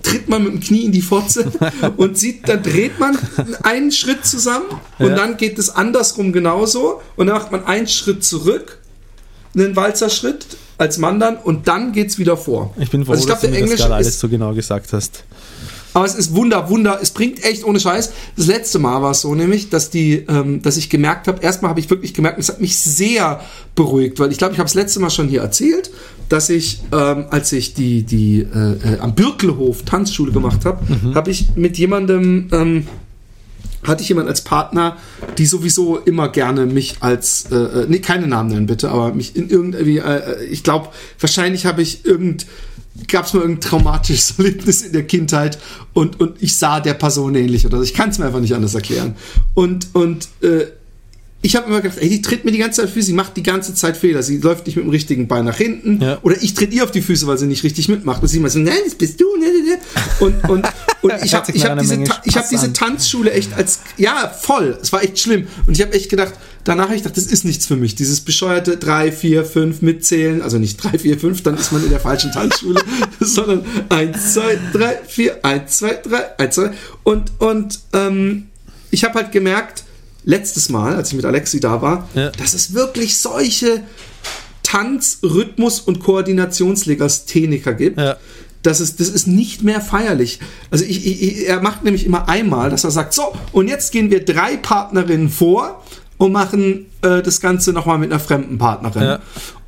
tritt man mit dem Knie in die Fotze und sieht, dann dreht man einen Schritt zusammen und Ja. dann geht es andersrum genauso und dann macht man einen Schritt zurück, einen Walzerschritt als Mann dann und dann geht's wieder vor. ich bin froh, also ich dass glaube, du mir das Englische gerade alles so genau gesagt hast. Aber es ist Wunder, Wunder, es bringt echt ohne Scheiß. Das letzte Mal war es so nämlich, dass die, ähm, dass ich gemerkt habe, erstmal habe ich wirklich gemerkt, es hat mich sehr beruhigt, weil ich glaube, ich habe das letzte Mal schon hier erzählt, dass ich, ähm, als ich die, die äh, äh, am Birkelhof Tanzschule gemacht habe, habe ich mit jemandem ähm, hatte ich jemanden als Partner, die sowieso immer gerne mich als, äh, äh, nee, keine Namen nennen bitte, aber mich in irgendwie, äh, ich glaube, wahrscheinlich habe ich irgend, gab es mal irgendein traumatisches Erlebnis in der Kindheit und, und ich sah der Person ähnlich oder so. Ich kann es mir einfach nicht anders erklären. Und, und äh, ich habe immer gedacht, ey, die tritt mir die ganze Zeit Füße, sie macht die ganze Zeit Fehler, sie läuft nicht mit dem richtigen Bein nach hinten Ja. oder ich tritt ihr auf die Füße, weil sie nicht richtig mitmacht und sie immer so, nein, das bist du, ne, ne, ne. Und, und, und ich habe ich hab diese, ich hab diese an. Tanzschule echt als, ja, voll, es war echt schlimm und ich habe echt gedacht, danach habe ich gedacht, das ist nichts für mich, dieses bescheuerte 3, 4, 5 mitzählen, also nicht 3, 4, 5, dann ist man in der falschen Tanzschule, sondern 1, 2, 3, 4, 1, 2, 3, 1, 2 und, und ähm, ich habe halt gemerkt, letztes Mal, als ich mit Alexi da war, Ja. dass es wirklich solche Tanz-, Rhythmus- und Koordinationslegastheniker gibt, Ja. Das ist, das ist nicht mehr feierlich. Also ich, ich, er macht nämlich immer einmal, dass er sagt, so, und jetzt gehen wir drei Partnerinnen vor und machen äh, das Ganze nochmal mit einer fremden Partnerin. Ja.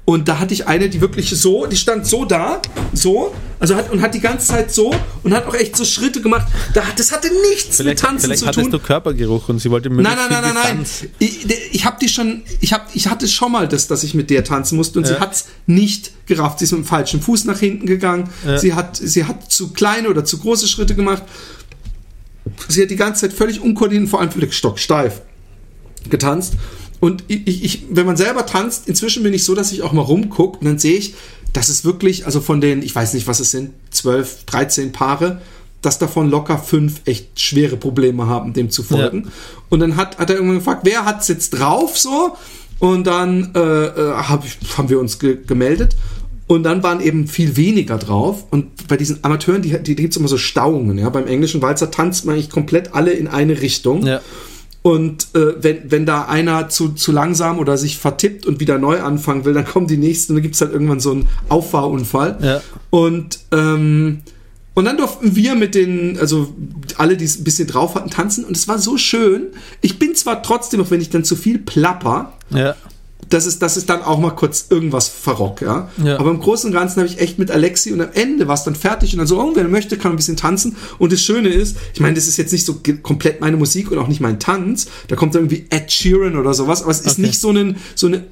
Und da hatte ich eine, die wirklich so, die stand so da, so, also hat und hat die ganze Zeit so und hat auch echt so Schritte gemacht. Da, das hatte nichts Vielleicht, mit Tanzen vielleicht zu hattest tun. du Körpergeruch und sie wollte Nein, möglichst nein, nein, nein, nein. Distanz. Ich, ich habe die schon, ich hab, ich hatte schon mal das, dass ich mit der tanzen musste und Ja. sie hat's nicht gerafft. Sie ist mit dem falschen Fuß nach hinten gegangen. Ja. Sie hat, sie hat zu kleine oder zu große Schritte gemacht. Sie hat die ganze Zeit völlig unkoordiniert, vor allem völlig stocksteif getanzt. Und ich, ich- wenn man selber tanzt, inzwischen bin ich so, dass ich auch mal rumgucke und dann sehe ich, dass es wirklich, also von den, ich weiß nicht, was es sind, 12, 13 Paare, dass davon locker fünf echt schwere Probleme haben, dem zu folgen. Und dann hat, hat er irgendwann gefragt, wer hat's jetzt drauf so? Und dann äh, äh, hab ich, haben wir uns ge gemeldet. Und dann waren eben viel weniger drauf. Und bei diesen Amateuren, die, die, die gibt es immer so Stauungen. Ja? Beim englischen Walzer tanzt man eigentlich komplett alle in eine Richtung. Ja. Und äh, wenn, wenn da einer zu, zu langsam oder sich vertippt und wieder neu anfangen will, dann kommen die nächsten und dann gibt es halt irgendwann so einen Auffahrunfall. Ja. Und, ähm, und dann durften wir mit den, also alle, die es ein bisschen drauf hatten, tanzen. Und es war so schön. Ich bin zwar trotzdem, auch wenn ich dann zu viel plapper, Ja. Dass es, dass es dann auch mal kurz irgendwas verrock, ja. Ja. Aber im Großen und Ganzen habe ich echt mit Alexi und am Ende war es dann fertig und dann so, oh, wer möchte, kann ein bisschen tanzen. Und das Schöne ist, ich meine, das ist jetzt nicht so komplett meine Musik und auch nicht mein Tanz. Da kommt irgendwie Ed Sheeran oder sowas, aber es ist Okay. nicht so, einen, so eine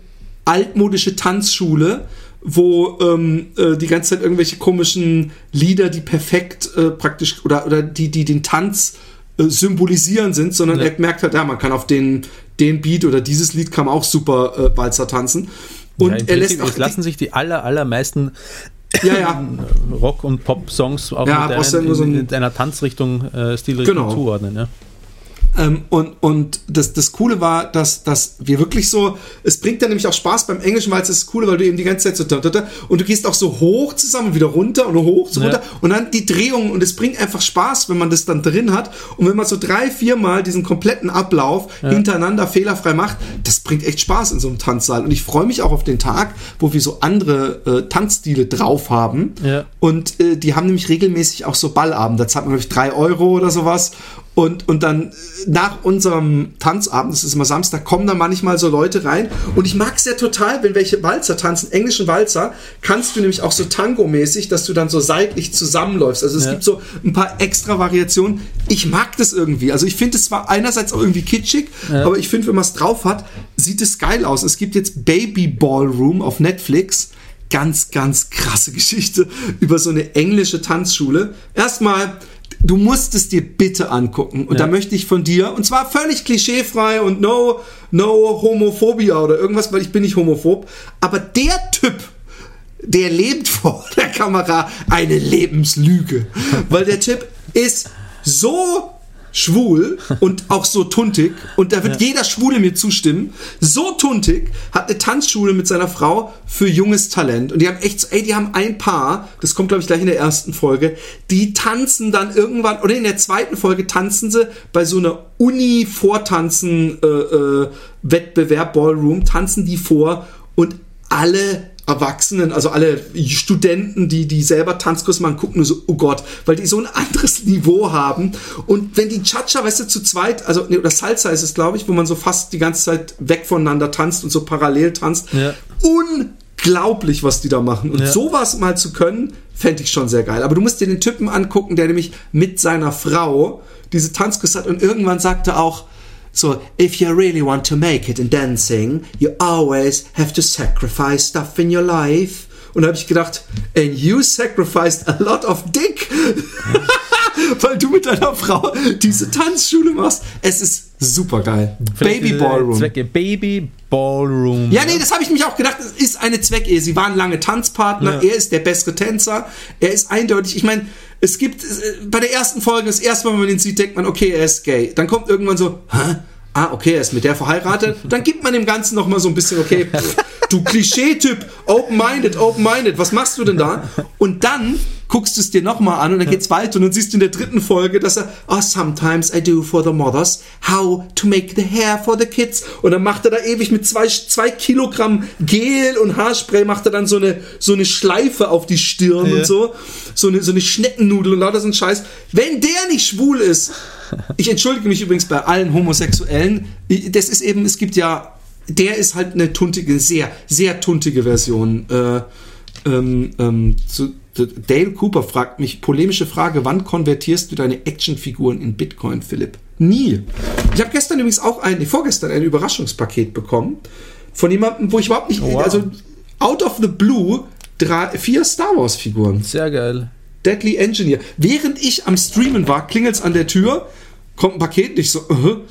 altmodische Tanzschule, wo ähm, äh, die ganze Zeit irgendwelche komischen Lieder, die perfekt äh, praktisch oder, oder die, die den Tanz äh, symbolisieren sind, sondern Ja. er merkt halt, ja, man kann auf den, den Beat oder dieses Lied kann man auch super äh, Walzer tanzen. Und ja, er lässt auch es lassen sich die aller, allermeisten ja, ja, Rock- und Pop-Songs auch Ja, mit einer, nur so in, ein- in einer Tanzrichtung, äh, Stilrichtung Genau. zuordnen. Ja. Ähm, und und das, das Coole war, dass, dass wir wirklich so, es bringt dann nämlich auch Spaß beim Englischen, weil es ist cool, weil du eben die ganze Zeit so da, da, da, und du gehst auch so hoch zusammen und wieder runter und hoch so Ja. runter und dann die Drehungen und es bringt einfach Spaß, wenn man das dann drin hat und wenn man so drei, vier Mal diesen kompletten Ablauf hintereinander fehlerfrei macht, das bringt echt Spaß in so einem Tanzsaal und ich freue mich auch auf den Tag, wo wir so andere äh, Tanzstile drauf haben Ja. und äh, die haben nämlich regelmäßig auch so Ballabend. Da zahlt man, glaube ich, drei Euro oder sowas. Und, und dann äh, nach unserem Tanzabend, das ist immer Samstag, kommen da manchmal so Leute rein. Und ich mag es ja total, wenn welche Walzer tanzen, englischen Walzer, kannst du nämlich auch so Tango-mäßig, dass du dann so seitlich zusammenläufst. Also es Ja. gibt so ein paar extra Variationen. Ich mag das irgendwie. Also ich finde es zwar einerseits auch irgendwie kitschig, aber ich finde, wenn man es drauf hat, sieht es geil aus. Es gibt jetzt Baby Ballroom auf Netflix ganz, ganz krasse Geschichte über so eine englische Tanzschule. Erstmal, du musst es dir bitte angucken. Und Ja. da möchte ich von dir, und zwar völlig klischeefrei und no, no Homophobia oder irgendwas, weil ich bin nicht homophob. Aber der Typ, der lebt vor der Kamera eine Lebenslüge. Weil der Typ ist so schwul und auch so tuntig und da wird jeder Schwule mir zustimmen. So tuntig hat eine Tanzschule mit seiner Frau für junges Talent und die haben echt so, ey, die haben ein Paar, das kommt glaube ich gleich in der ersten Folge, die tanzen dann irgendwann oder in der zweiten Folge tanzen sie bei so einer Uni Vortanzen äh, äh, Wettbewerb Ballroom tanzen die vor und alle Erwachsenen, also alle Studenten, die, die selber Tanzkurs machen, gucken nur so, oh Gott, weil die so ein anderes Niveau haben. Und wenn die Cha-Cha, weißt du, zu zweit, also, nee, oder Salsa ist es, glaube ich, wo man so fast die ganze Zeit weg voneinander tanzt und so parallel tanzt. Ja. Unglaublich, was die da machen. Und Ja. sowas mal zu können, fände ich schon sehr geil. Aber du musst dir den Typen angucken, der nämlich mit seiner Frau diese Tanzkurs hat und irgendwann sagte auch, so, if you really want to make it in dancing, you always have to sacrifice stuff in your life. Und habe ich gedacht, and you sacrificed a lot of dick. Weil du mit deiner Frau diese Tanzschule machst. Es ist super geil. Vielleicht Baby diese Ballroom. Zwecke. Baby Ballroom. Ja, nee, das habe ich mich auch gedacht. Es ist eine Zweckehe. Sie waren lange Tanzpartner. Ja. Er ist der bessere Tänzer. Er ist eindeutig. Ich meine, es gibt äh, bei der ersten Folge, das erste Mal, wenn man ihn sieht, denkt man, okay, er ist gay. Dann kommt irgendwann so, hä? Ah, okay, er ist mit der verheiratet, dann gibt man dem Ganzen nochmal so ein bisschen, okay, du Klischee-Typ, open-minded, open-minded, was machst du denn da? Und dann guckst du es dir nochmal an und dann geht's weiter und dann siehst du in der dritten Folge, dass er, oh, sometimes I do for the mothers, how to make the hair for the kids. Und dann macht er da ewig mit zwei, zwei Kilogramm Gel und Haarspray, macht er dann so eine, so eine Schleife auf die Stirn Ja. und so. So eine, so eine Schneckennudel und lauter so ein Scheiß. Wenn der nicht schwul ist, ich entschuldige mich übrigens bei allen Homosexuellen, das ist eben, es gibt ja, der ist halt eine tuntige, sehr, sehr tuntige Version. Äh, ähm, ähm, zu, Dale Cooper fragt mich, polemische Frage, wann konvertierst du deine Actionfiguren in Bitcoin, Philipp? Nie. Ich habe gestern übrigens auch ein, vorgestern ein Überraschungspaket bekommen von jemandem, wo ich überhaupt nicht, Wow. also out of the blue, drei, vier Star Wars Figuren. Sehr geil. Deadly Engineer. Während ich am Streamen war, klingelt's an der Tür, kommt ein Paket, nicht so, uh,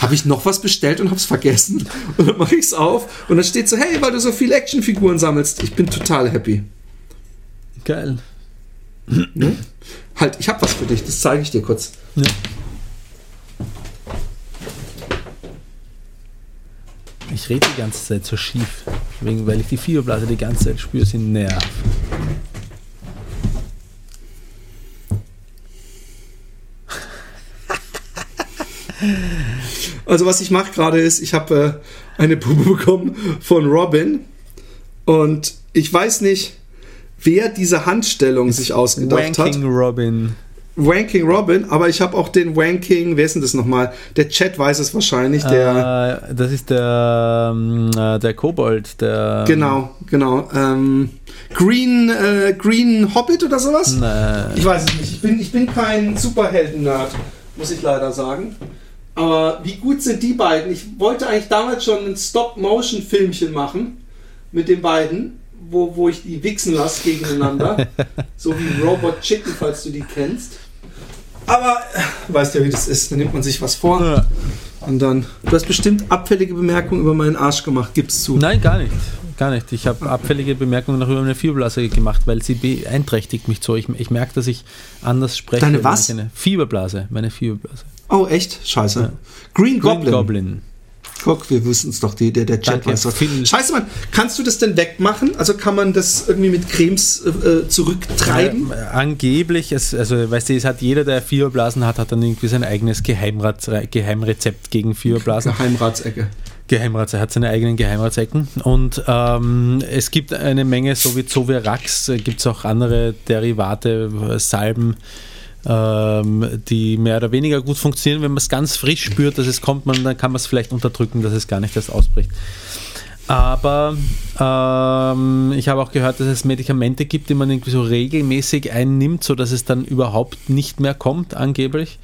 habe ich noch was bestellt und hab's vergessen. Und dann mache ich's auf und dann steht so, hey, weil du so viele Actionfiguren sammelst. Ich bin total happy. Geil. Ne? Halt, ich hab was für dich, das zeige ich dir kurz. Ja. Ich rede die ganze Zeit so schief, wegen, weil ich die Fieberblase die ganze Zeit spüre, sie nervt. Also was ich mache gerade ist, ich habe äh, eine Puppe bekommen von Robin und ich weiß nicht, wer diese Handstellung sich ausgedacht hat. Wanking Robin. Wanking Robin, aber ich habe auch den Wanking, wer ist denn das nochmal? Der Chat weiß es wahrscheinlich, der. Äh, das ist der, ähm, äh, der Kobold, der. Genau, genau. Ähm, Green, äh, Green Hobbit oder sowas? Nein. Ich weiß es nicht. Ich bin, ich bin kein Superhelden-Nerd, muss ich leider sagen. Aber wie gut sind die beiden? Ich wollte eigentlich damals schon ein Stop-Motion-Filmchen machen mit den beiden, wo, wo ich die wichsen lasse gegeneinander. so wie Robot Chicken, falls du die kennst. Aber weißt ja, wie das ist. Da nimmt man sich was vor Ja. und dann. Du hast bestimmt abfällige Bemerkungen über meinen Arsch gemacht, gib's zu. Nein, gar nicht. Gar nicht. Ich habe abfällige Bemerkungen noch über meine Fieberblase gemacht, weil sie beeinträchtigt mich so. Ich, ich merke, dass ich anders spreche. Deine was? ich Eine Fieberblase, meine Fieberblase. Oh, echt? Scheiße. Ja. Green, Green Goblin. Goblin. Guck, wir wissen es doch, die, der, der Chat weiß. Vielen- Scheiße, Mann, kannst du das denn wegmachen? Also kann man das irgendwie mit Cremes äh, äh, zurücktreiben? Äh, angeblich, es, also weißt du, es hat jeder, der Fieberblasen hat, hat dann irgendwie sein eigenes Geheimrat, Geheimrezept gegen Fieberblasen. Geheimratsecke. Geheimrats, er hat seine eigenen Geheimratsecken und ähm, es gibt eine Menge, so wie Zovirax, äh, gibt es auch andere Derivate, äh, Salben, ähm, die mehr oder weniger gut funktionieren. Wenn man es ganz frisch spürt, dass es kommt, man, dann kann man es vielleicht unterdrücken, dass es gar nicht erst ausbricht. Aber ähm, ich habe auch gehört, dass es Medikamente gibt, die man irgendwie so regelmäßig einnimmt, sodass es dann überhaupt nicht mehr kommt, angeblich.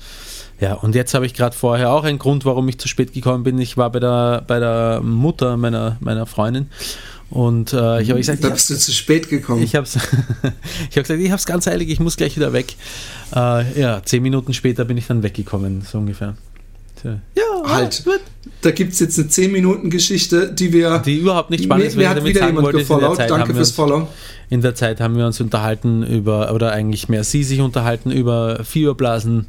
Ja, und jetzt habe ich gerade vorher auch einen Grund, warum ich zu spät gekommen bin. Ich war bei der, bei der Mutter meiner, meiner Freundin und äh, ich habe gesagt, Da ich bist du zu spät gekommen. ich habe ich hab gesagt, ich habe es ganz eilig, ich muss gleich wieder weg. Äh, ja, zehn Minuten später bin ich dann weggekommen, so ungefähr. Tja. Ja, Halt. gut. da gibt es jetzt eine 10-Minuten-Geschichte, die wir. Die überhaupt nicht spannend mir, ist, mir ich hat damit wieder jemand wollte, ist, in der gefollowt. Zeit Danke wir fürs Follow. In der Zeit haben wir uns unterhalten über, oder eigentlich mehr sie sich unterhalten über Fieberblasen.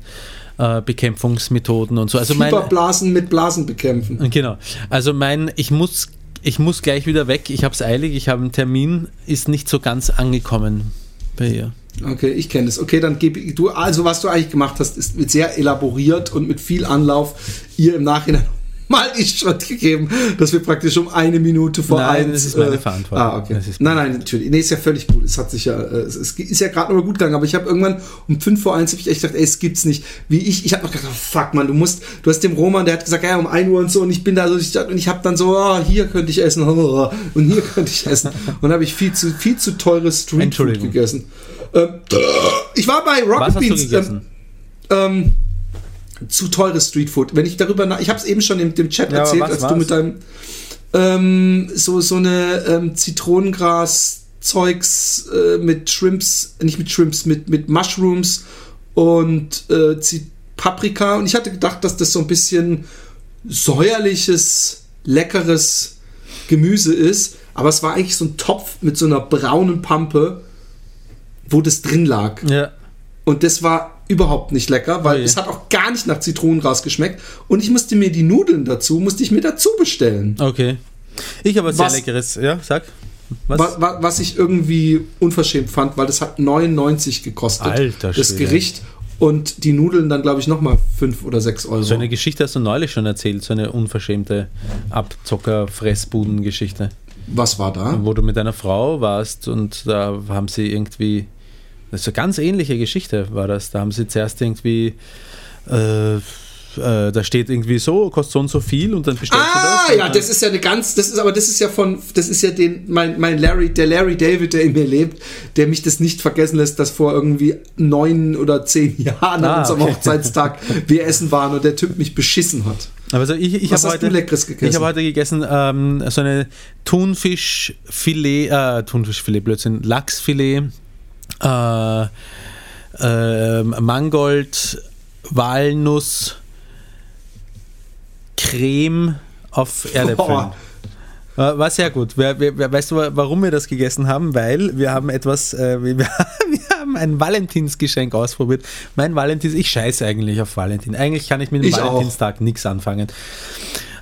Äh, Bekämpfungsmethoden und so. Also mein, Fieberblasen mit Blasen bekämpfen. genau. Also mein, ich muss, ich muss gleich wieder weg. Ich habe es eilig. Ich habe einen Termin, ist nicht so ganz angekommen bei ihr. Okay, ich kenne das. Okay, dann gebe ich- du, also was du eigentlich gemacht hast, ist mit sehr elaboriert und mit viel Anlauf ihr im Nachhinein mal die Schritt gegeben, dass wir praktisch um eine Minute vor Nein, eins. das ist meine äh, Verantwortung. Ah, okay. Nein, nein, natürlich. Nee, ist ja völlig gut. Es hat sich ja, äh, es, ist ja gerade noch mal gut gegangen, aber ich habe irgendwann um fünf vor eins hab ich echt gedacht, ey, es gibt's nicht. Wie ich, ich habe noch gedacht, oh, fuck, man, du musst, du hast dem Roman, der hat gesagt, ja, um ein Uhr und so, und ich bin da so, ich, und ich habe dann so, ah, hier könnte ich essen, und hier könnte ich essen. Und dann habe ich viel zu, viel zu teures Streetfood gegessen. Ähm, ich war bei Rocket Beans. Ähm, ähm, zu teures Streetfood. Wenn ich darüber nach, ich habe es eben schon im dem Chat Ja, erzählt, was als du war's? mit deinem ähm, so so eine ähm, Zitronengras Zeugs äh, mit Shrimps, nicht mit Shrimps, mit mit Mushrooms und äh, Paprika und ich hatte gedacht, dass das so ein bisschen säuerliches, leckeres Gemüse ist, aber es war eigentlich so ein Topf mit so einer braunen Pampe, wo das drin lag. Ja. Und das war überhaupt nicht lecker, weil Ui. es hat auch gar nicht nach Zitronengras geschmeckt. Und ich musste mir die Nudeln dazu, musste ich mir dazu bestellen. Okay. Ich habe was sehr leckeres. Ja, sag. Was? Wa- wa- Was ich irgendwie unverschämt fand, weil das hat 99 gekostet. Alter Das. Gericht und die Nudeln dann, glaube ich, nochmal 5 oder 6 Euro. So eine Geschichte hast du neulich schon erzählt, so eine unverschämte Abzocker-Fressbuden-Geschichte, Was war da? wo du mit deiner Frau warst und da haben sie irgendwie, das ist eine ganz ähnliche Geschichte war das, da haben sie zuerst irgendwie, äh, äh, da steht irgendwie so, kostet so und so viel und dann bestellst du das. Ah, ja, das ist ja eine ganz, das ist aber das ist ja von, das ist ja den, mein, mein Larry, der Larry David, der in mir lebt, der mich das nicht vergessen lässt, dass vor irgendwie neun oder zehn Jahren Ah, an unserem okay. Hochzeitstag wir essen waren und der Typ mich beschissen hat. Also ich, ich Was habe hast heute, du Leckeres gegessen? Ich habe heute gegessen ähm, so eine Thunfischfilet, äh, Thunfischfilet, Blödsinn, Lachsfilet, äh, äh, Mangold, Walnuss, Creme auf Erdäpfeln. Äh, War sehr gut. Weißt du, warum wir das gegessen haben? Weil wir haben etwas, äh, wir, wir haben ein Valentinsgeschenk ausprobiert. Mein Valentins, ich scheiße eigentlich auf Valentin. Eigentlich kann ich mit dem Ich. Valentinstag nichts anfangen.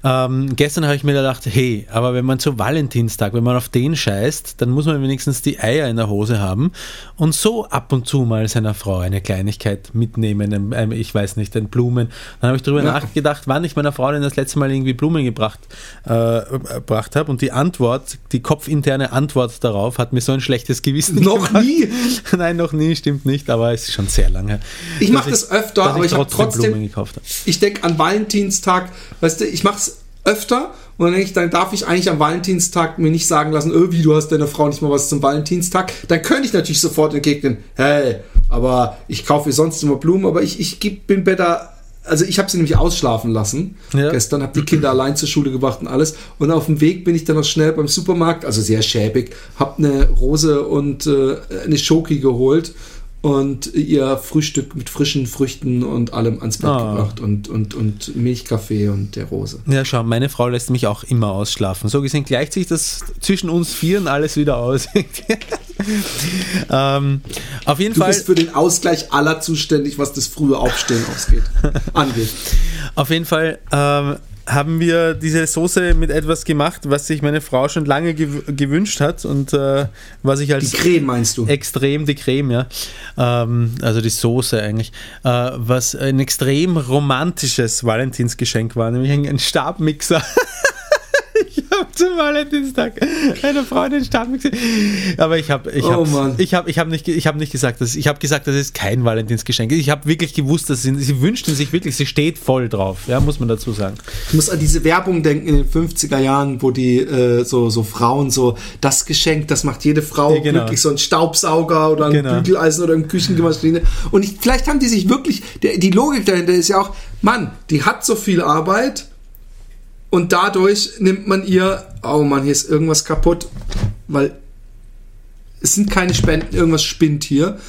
Ähm, gestern habe ich mir gedacht, hey, aber wenn man zu Valentinstag, wenn man auf den scheißt, dann muss man wenigstens die Eier in der Hose haben und so ab und zu mal seiner Frau eine Kleinigkeit mitnehmen, ähm, ich weiß nicht, ein Blumen. Dann habe ich darüber Ja. nachgedacht, wann ich meiner Frau denn das letzte Mal irgendwie Blumen gebracht, äh, gebracht habe und die Antwort, die kopfinterne Antwort darauf hat mir so ein schlechtes Gewissen Noch gemacht. nie? Nein, noch nie, stimmt nicht, aber es ist schon sehr lange. Ich dass mach das öfter, aber ich hab trotzdem trotzdem- Blumen gekauft habe. Ich denke an Valentinstag, weißt du, ich mache es öfter. Und dann denke ich, dann darf ich eigentlich am Valentinstag mir nicht sagen lassen, öh, wie, du hast deiner Frau nicht mal was zum Valentinstag. Dann könnte ich natürlich sofort entgegnen, hey, aber ich kaufe ihr sonst immer Blumen, aber ich, ich bin besser, also ich habe sie nämlich ausschlafen lassen. Ja. gestern, habe die Kinder allein zur Schule gebracht und alles. Und auf dem Weg bin ich dann noch schnell beim Supermarkt, also sehr schäbig, habe eine Rose und äh, eine Schoki geholt und ihr Frühstück mit frischen Früchten und allem ans Bett Ah. gebracht und, und, und Milchkaffee und der Rose. Ja, schau, meine Frau lässt mich auch immer ausschlafen. So gesehen gleicht sich das zwischen uns Vieren alles wieder aus. ähm, auf jeden Du Fall. bist für den Ausgleich aller zuständig, was das frühe Aufstehen ausgeht, angeht. Auf jeden Fall ähm, haben wir diese Soße mit etwas gemacht, was sich meine Frau schon lange gew gewünscht hat und äh, was ich Die als Creme meinst du? extrem die Creme, ja, ähm, also die Soße eigentlich, äh, was ein extrem romantisches Valentinsgeschenk war, nämlich ein, ein Stabmixer. Zum Valentinstag einer Frau einen Stabmixer. Aber ich habe ich Oh ich hab, ich hab nicht, ich hab nicht gesagt, dass, ich habe gesagt, das ist kein Valentinsgeschenk. Ich habe wirklich gewusst, dass sie, sie wünschten sich wirklich, sie steht voll drauf, ja, muss man dazu sagen. Ich muss an diese Werbung denken in den 50er Jahren, wo die äh, so, so Frauen so, das Geschenk, das macht jede Frau Ja, genau. glücklich, so ein Staubsauger oder ein Genau. Bügeleisen oder ein Küchenmaschine. Und ich, vielleicht haben die sich wirklich, der, die Logik dahinter ist ja auch, Mann, die hat so viel Arbeit und dadurch nimmt man ihr, oh Mann, hier ist irgendwas kaputt, weil es sind keine Spenden, irgendwas spinnt hier,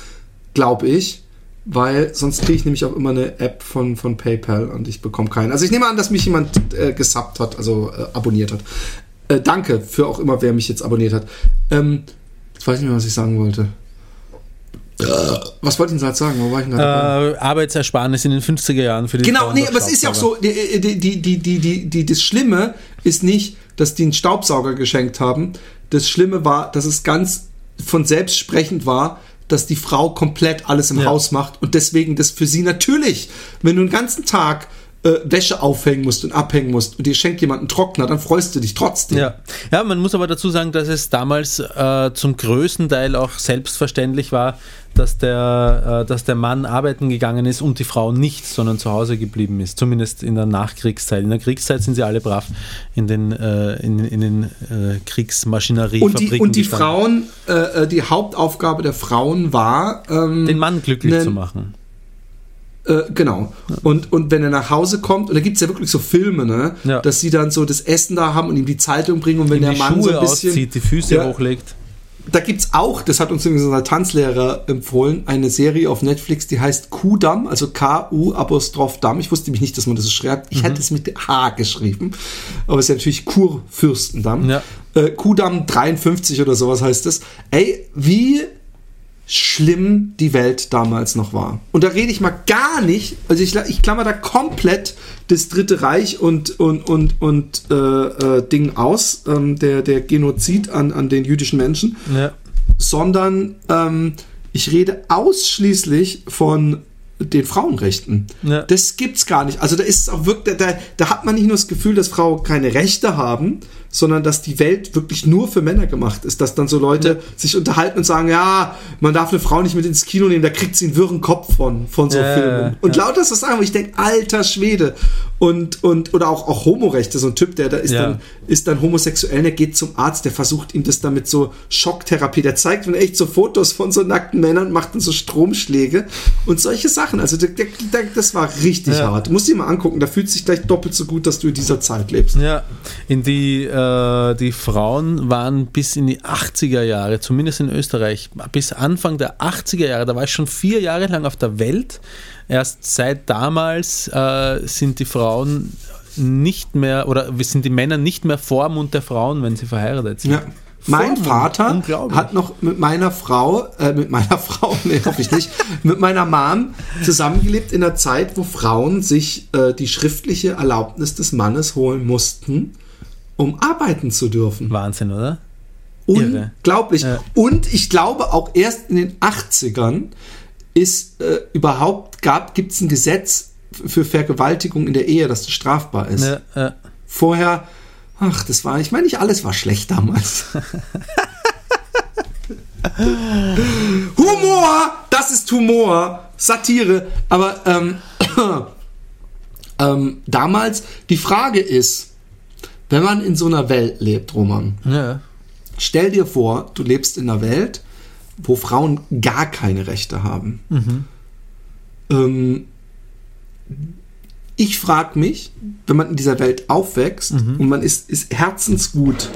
glaube ich. Weil sonst kriege ich nämlich auch immer eine App von, von PayPal und ich bekomme keinen. Also ich nehme an, dass mich jemand äh, gesubbt hat, also äh, abonniert hat. Äh, danke für auch immer, wer mich jetzt abonniert hat. Ähm, jetzt weiß ich nicht mehr, was ich sagen wollte. Was wollte ich denn gerade sagen? Wo war ich denn gerade? Äh, Arbeitsersparnis in den 50er Jahren für die Genau, Frauen nee, aber es ist ja auch so, die, die, die, die, die, die, das Schlimme ist nicht, dass die einen Staubsauger geschenkt haben. Das Schlimme war, dass es ganz von selbst sprechend war, dass die Frau komplett alles im Ja. Haus macht und deswegen das für sie natürlich, wenn du den ganzen Tag äh, Wäsche aufhängen musst und abhängen musst und dir schenkt jemand einen Trockner, dann freust du dich trotzdem. Ja. ja, man muss aber dazu sagen, dass es damals äh, zum größten Teil auch selbstverständlich war, dass der, äh, dass der Mann arbeiten gegangen ist und die Frau nicht, sondern zu Hause geblieben ist. Zumindest in der Nachkriegszeit. In der Kriegszeit sind sie alle brav in den, äh, in, in den äh, Kriegsmaschinerie Und die, und die Frauen, äh, äh, die Hauptaufgabe der Frauen war, ähm, den Mann glücklich Nen- zu machen. Äh, genau. Und, und wenn er nach Hause kommt, und da gibt es ja wirklich so Filme, ne? Ja. Dass sie dann so das Essen da haben und ihm die Zeitung bringen und wenn Ihm der Mann Schuhe so ein bisschen. auszieht, die Füße Ja. hochlegt. Da gibt es auch, das hat uns übrigens unser Tanzlehrer empfohlen, eine Serie auf Netflix, die heißt Kudamm, also K-U Apostroph Damm. Ich wusste nämlich nicht, dass man das so schreibt. Mhm. Ich hätte es mit H geschrieben. Aber es ist ja natürlich Kurfürstendamm. Ja. Äh, Kudamm 53 oder sowas heißt es. Ey, wie schlimm die Welt damals noch war. Und da rede ich mal gar nicht, also ich, ich klammer da komplett das Dritte Reich und, und, und, und äh, äh, Ding aus, ähm, der, der Genozid an, an den jüdischen Menschen, Ja. sondern ähm, ich rede ausschließlich von den Frauenrechten. Ja. Das gibt's gar nicht. Also da ist es auch wirklich, da, da hat man nicht nur das Gefühl, dass Frauen keine Rechte haben, sondern dass die Welt wirklich nur für Männer gemacht ist. Dass dann so Leute sich unterhalten und sagen, ja, man darf eine Frau nicht mit ins Kino nehmen, da kriegt sie einen wirren Kopf von, von so Ja, Filmen. Und ja. lauter so Sachen, wo ich denke, alter Schwede. Und, und, oder auch, auch Homorechte, so ein Typ, der da ist Ja. dann, ist dann homosexuell, der geht zum Arzt, der versucht ihm das dann mit so Schocktherapie, der zeigt ihm echt so Fotos von so nackten Männern, macht dann so Stromschläge und solche Sachen. Also der, der, der, das war richtig Ja. hart. Musst dir mal angucken, da fühlt sich gleich doppelt so gut, dass du in dieser Zeit lebst. Ja, in die, äh, die Frauen waren bis in die 80er Jahre, zumindest in Österreich, bis Anfang der 80er Jahre, da war ich schon vier Jahre lang auf der Welt. Erst seit damals äh, sind die Frauen nicht mehr, oder sind die Männer nicht mehr Vormund der Frauen, wenn sie verheiratet sind. Ja. Mein. Vater hat noch mit meiner Frau, äh, mit meiner Frau, nee, hoffe ich nicht, mit meiner Mom zusammengelebt in einer Zeit, wo Frauen sich äh, die schriftliche Erlaubnis des Mannes holen mussten, um arbeiten zu dürfen. Wahnsinn, oder? Unglaublich. Ja. Und ich glaube auch erst in den 80ern ist äh, überhaupt gab gibt es ein Gesetz für Vergewaltigung in der Ehe, dass das strafbar ist. Ja, ja. Vorher, ach, das war, ich meine, nicht alles war schlecht damals. Humor, das ist Humor, Satire. Aber ähm, ähm, damals, die Frage ist, wenn man in so einer Welt lebt, Roman, ja. stell dir vor, du lebst in einer Welt, wo Frauen gar keine Rechte haben. Ähm, ich frage mich, wenn man in dieser Welt aufwächst und man ist, ist herzensgut,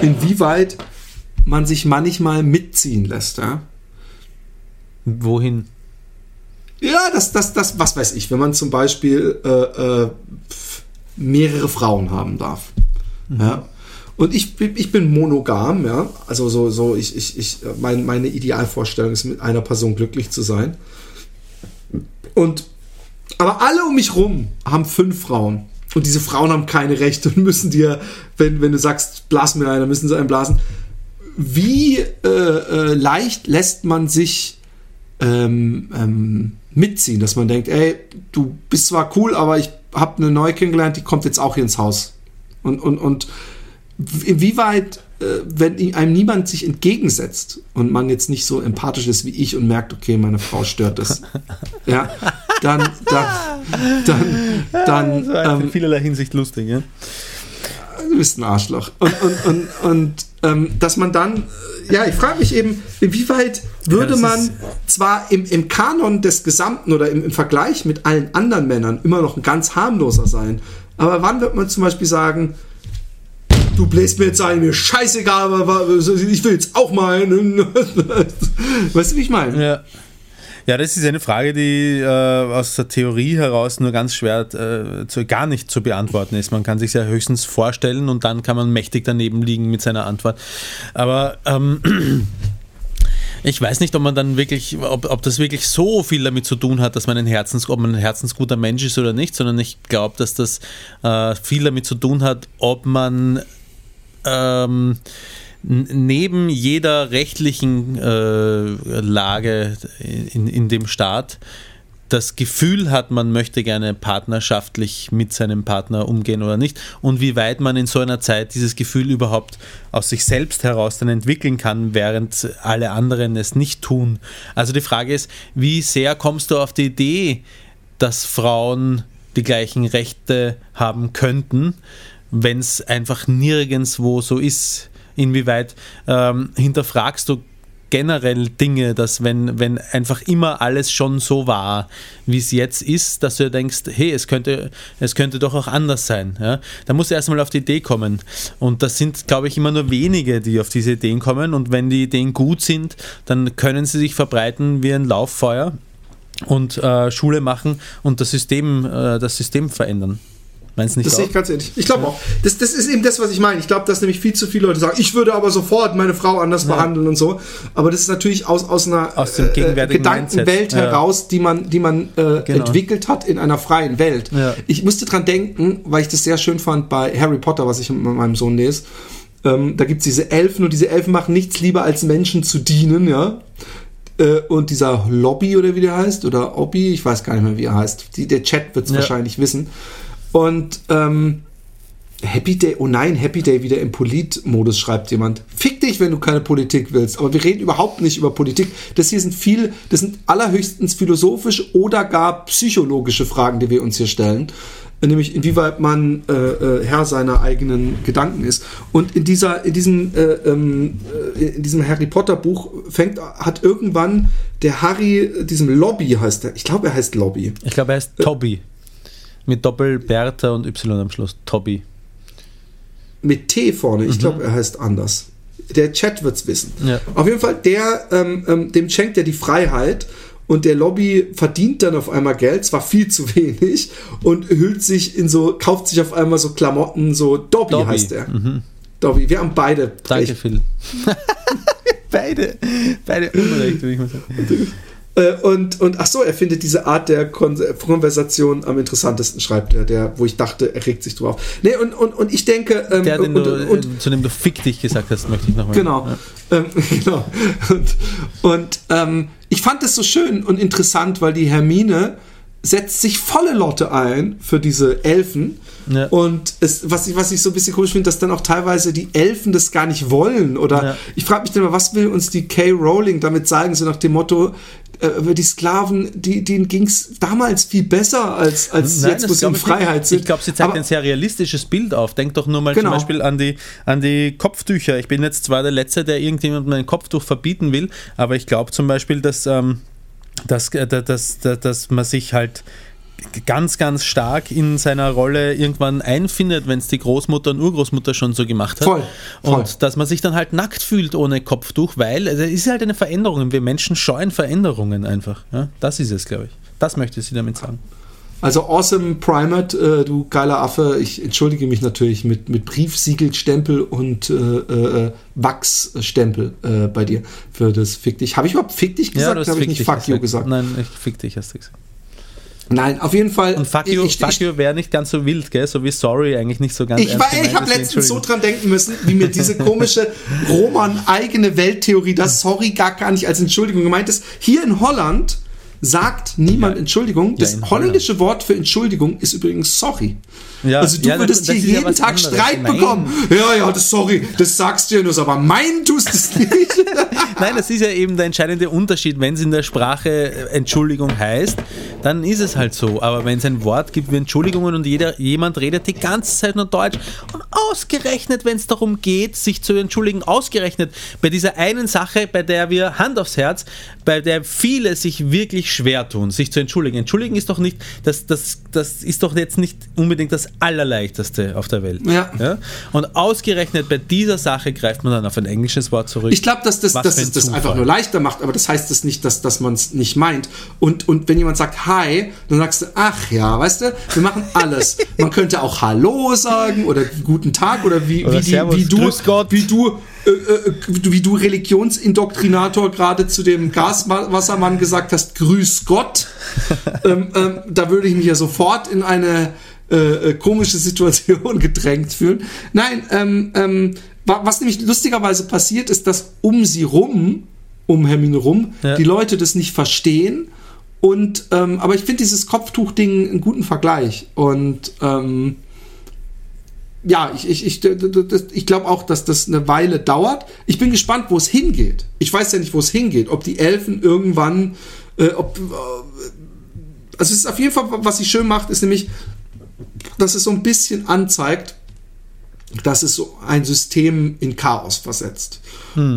inwieweit man sich manchmal mitziehen lässt. Ja, Wohin? ja das, das, das, was weiß ich, wenn man zum Beispiel äh, äh, mehrere Frauen haben darf. Ja. Und ich, bin- ich bin monogam, ja. Also so, so, ich, ich, ich, mein, meine Idealvorstellung ist, mit einer Person glücklich zu sein. Und aber alle um mich rum haben fünf Frauen. Und diese Frauen haben keine Rechte und müssen dir, wenn, wenn du sagst, blas mir einer, müssen sie einen blasen. Wie äh, äh, leicht lässt man sich ähm, ähm, mitziehen, dass man denkt, ey, du bist zwar cool, aber ich habe eine neue kennengelernt, die kommt jetzt auch hier ins Haus. Und, und, und inwieweit, äh, wenn einem niemand sich entgegensetzt und man jetzt nicht so empathisch ist wie ich und merkt, okay, meine Frau stört das, ja, dann, dann, dann, dann, Das war in ähm, vielerlei Hinsicht lustig, ja? du bist ein Arschloch. Und, und, und, und ähm, dass man dann, ja, ich frage mich eben, inwieweit würde das man zwar im, im Kanon des Gesamten oder im, im Vergleich mit allen anderen Männern immer noch ein ganz harmloser sein, aber wann wird man zum Beispiel sagen, du bläst mir jetzt ein, mir scheißegal, aber ich will jetzt auch mal. weißt du, wie ich meine? Ja. Ja, das ist eine Frage, die äh, aus der Theorie heraus nur ganz schwer äh, zu, gar nicht zu beantworten ist. Man kann sich ja höchstens vorstellen und dann kann man mächtig daneben liegen mit seiner Antwort. Aber ähm, ich weiß nicht, ob man dann wirklich, ob, ob das wirklich so viel damit zu tun hat, dass man ein Herzens, ob man ein herzensguter Mensch ist oder nicht, sondern ich glaube, dass das äh, viel damit zu tun hat, ob man ähm, neben jeder rechtlichen äh, Lage in, in dem Staat das Gefühl hat, man möchte gerne partnerschaftlich mit seinem Partner umgehen oder nicht und wie weit man in so einer Zeit dieses Gefühl überhaupt aus sich selbst heraus dann entwickeln kann, während alle anderen es nicht tun. Also die Frage ist, wie sehr kommst du auf die Idee, dass Frauen die gleichen Rechte haben könnten, wenn es einfach nirgendwo so ist. Inwieweit ähm, hinterfragst du generell Dinge, dass wenn, wenn einfach immer alles schon so war, wie es jetzt ist, dass du denkst, hey, es könnte, es könnte doch auch anders sein. Ja? Da musst du erstmal auf die Idee kommen. Und das sind, glaube ich, immer nur wenige, die auf diese Ideen kommen. Und wenn die Ideen gut sind, dann können sie sich verbreiten wie ein Lauffeuer und äh, Schule machen und das System, äh, das System verändern. Meinst nicht Das sehe ich ganz ehrlich. Ich glaube auch. Das, das ist eben das, was ich meine. Ich glaube, dass nämlich viel zu viele Leute sagen, ich würde aber sofort meine Frau anders behandeln und so. Aber das ist natürlich aus, aus einer Aus dem äh, gegenwärtigen Gedankenwelt Mindset. Ja. heraus, die man, die man äh, Genau. entwickelt hat in einer freien Welt. Ja. Ich musste dran denken, weil ich das sehr schön fand bei Harry Potter, was ich mit meinem Sohn lese. Ähm, da gibt es diese Elfen und diese Elfen machen nichts lieber als Menschen zu dienen, ja. Äh, und dieser Lobby oder wie der heißt, oder Obby, ich weiß gar nicht mehr, wie er heißt. Die, der Chat wird es Ja. wahrscheinlich wissen. Und ähm, Happy Day, oh nein, Happy Day wieder im Polit-Modus, schreibt jemand. Fick dich, wenn du keine Politik willst. Aber wir reden überhaupt nicht über Politik. Das hier sind viel, das sind allerhöchstens philosophische oder gar psychologische Fragen, die wir uns hier stellen. Nämlich, inwieweit man äh, äh, Herr seiner eigenen Gedanken ist. Und in dieser, in diesem, äh, ähm, äh, in diesem Harry Potter Buch fängt, hat irgendwann der Harry, äh, diesem Lobby heißt er, ich glaube, er heißt Lobby. Ich glaube, er heißt Toby. Mit Doppel Bertha und Y am Schluss. Toby. mit T vorne. Ich glaube, er heißt anders. Der Chat wird's wissen. Ja. Auf jeden Fall, der, ähm, ähm, dem schenkt er die Freiheit und der Lobby verdient dann auf einmal Geld, zwar viel zu wenig, und hüllt sich in so, kauft sich auf einmal so Klamotten, so Dobby, Dobby. heißt er. Dobby, wir haben beide Danke, recht. Phil. beide, beide Unrecht, würde ich mal sagen. Äh, und, und ach so, er findet diese Art der Kon Konversation am interessantesten, schreibt er, der, wo ich dachte, er regt sich drüber auf. Nee, und, und, und ich denke, ähm, Der, den und, du, und, äh, zu dem du fick dich gesagt hast, möchte ich nochmal. Genau. Ähm, genau. Und, und ähm, ich fand es so schön und interessant, weil die Hermine setzt sich volle Lotte ein für diese Elfen. Ja. Und es, was, ich, was ich so ein bisschen komisch finde, dass dann auch teilweise die Elfen das gar nicht wollen. Oder Ja. ich frage mich dann mal, was will uns die Kay Rowling damit sagen, so nach dem Motto, äh, die Sklaven, die, denen ging es damals viel besser als, als Nein, jetzt, wo sie in ich. Freiheit sind. Ich glaube, sie zeigt Aber- ein sehr realistisches Bild auf. Denk doch nur mal Genau. zum Beispiel an die, an die Kopftücher. Ich bin jetzt zwar der Letzte, der irgendjemandem ein Kopftuch verbieten will, aber ich glaube zum Beispiel, dass, ähm, dass, äh, dass, dass, dass man sich halt ganz, ganz stark in seiner Rolle irgendwann einfindet, wenn es die Großmutter und Urgroßmutter schon so gemacht hat. Voll, voll. Und dass man sich dann halt nackt fühlt ohne Kopftuch, weil also, es ist halt eine Veränderung. Wir Menschen scheuen Veränderungen einfach. Ja? Das ist es, glaube ich. Das möchte sie damit sagen. Also Awesome Primate, äh, du geiler Affe. Ich entschuldige mich natürlich mit, mit Briefsiegelstempel und äh, äh, Wachsstempel äh, bei dir für das Fick dich. Habe ich überhaupt Fick dich gesagt? hast Habe ich nicht Fuck you gesagt? Nein, ich fick dich hast du gesagt. Nein, auf jeden Fall. Und fuck you, ich, fuck ich, you wäre nicht ganz so wild, gell? So wie sorry eigentlich nicht so ganz ich, war, ich habe letztens so dran denken müssen, wie mir diese komische Roman-eigene Welttheorie, dass sorry gar, gar nicht als Entschuldigung gemeint ist. Hier in Holland sagt niemand Ja. Entschuldigung. Das in holländische Wort für Entschuldigung ist übrigens sorry. Ja, also du ja, würdest das hier ja jeden was Tag anderes. Streit Nein. bekommen. Ja, ja, das sorry, das sagst du ja nur, aber meinen tust du es nicht. Nein, das ist ja eben der entscheidende Unterschied. Wenn es in der Sprache äh, Entschuldigung heißt, dann ist es halt so. Aber wenn es ein Wort gibt wie Entschuldigungen und jeder, jemand redet die ganze Zeit nur Deutsch und ausgerechnet, wenn es darum geht, sich zu entschuldigen, ausgerechnet bei dieser einen Sache, bei der wir Hand aufs Herz, bei der viele sich wirklich schwer tun, sich zu entschuldigen. Entschuldigen ist doch nicht, das, das, das ist doch jetzt nicht unbedingt das Allerleichteste auf der Welt. Ja. Und ausgerechnet bei dieser Sache greift man dann auf ein englisches Wort zurück. Ich glaube, dass das, dass es das Zufall. einfach nur leichter macht, aber das heißt es nicht, dass, dass man es nicht meint. Und, und wenn jemand sagt Hi, dann sagst du, ach ja, weißt du, wir machen alles. man könnte auch Hallo sagen oder guten Tag oder wie, Oder wie, die, Servus, wie du, wie du, äh, äh, wie du Religionsindoktrinator gerade zu dem Gaswassermann gesagt hast, Grüß Gott. ähm, ähm, da würde ich mich ja sofort in eine äh, äh, komische Situation gedrängt fühlen. Nein, ähm, ähm, wa- was nämlich lustigerweise passiert, ist, dass um sie rum, um Hermine rum, Ja. die Leute das nicht verstehen. Und ähm, aber ich finde dieses Kopftuch-Ding einen guten Vergleich. Und ähm, ja, ich, ich, ich, ich glaube auch, dass das eine Weile dauert. Ich bin gespannt, wo es hingeht. Ich weiß ja nicht, wo es hingeht. Ob die Elfen irgendwann, äh, ob, äh, also es ist auf jeden Fall, was sie schön macht, ist nämlich, dass es so ein bisschen anzeigt, dass es so ein System in Chaos versetzt.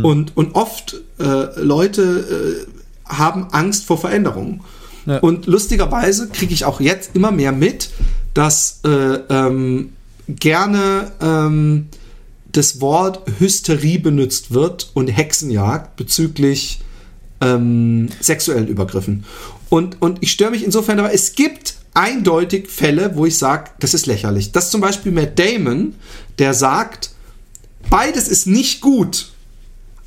Und, und oft äh, Leute äh, haben Angst vor Veränderungen. Ja. Und lustigerweise kriege ich auch jetzt immer mehr mit, dass äh, ähm, gerne ähm, das Wort Hysterie benutzt wird und Hexenjagd bezüglich ähm, sexuellen Übergriffen. Und, und ich störe mich insofern, aber es gibt eindeutig Fälle, wo ich sage, das ist lächerlich. Das ist zum Beispiel Matt Damon, der sagt, beides ist nicht gut,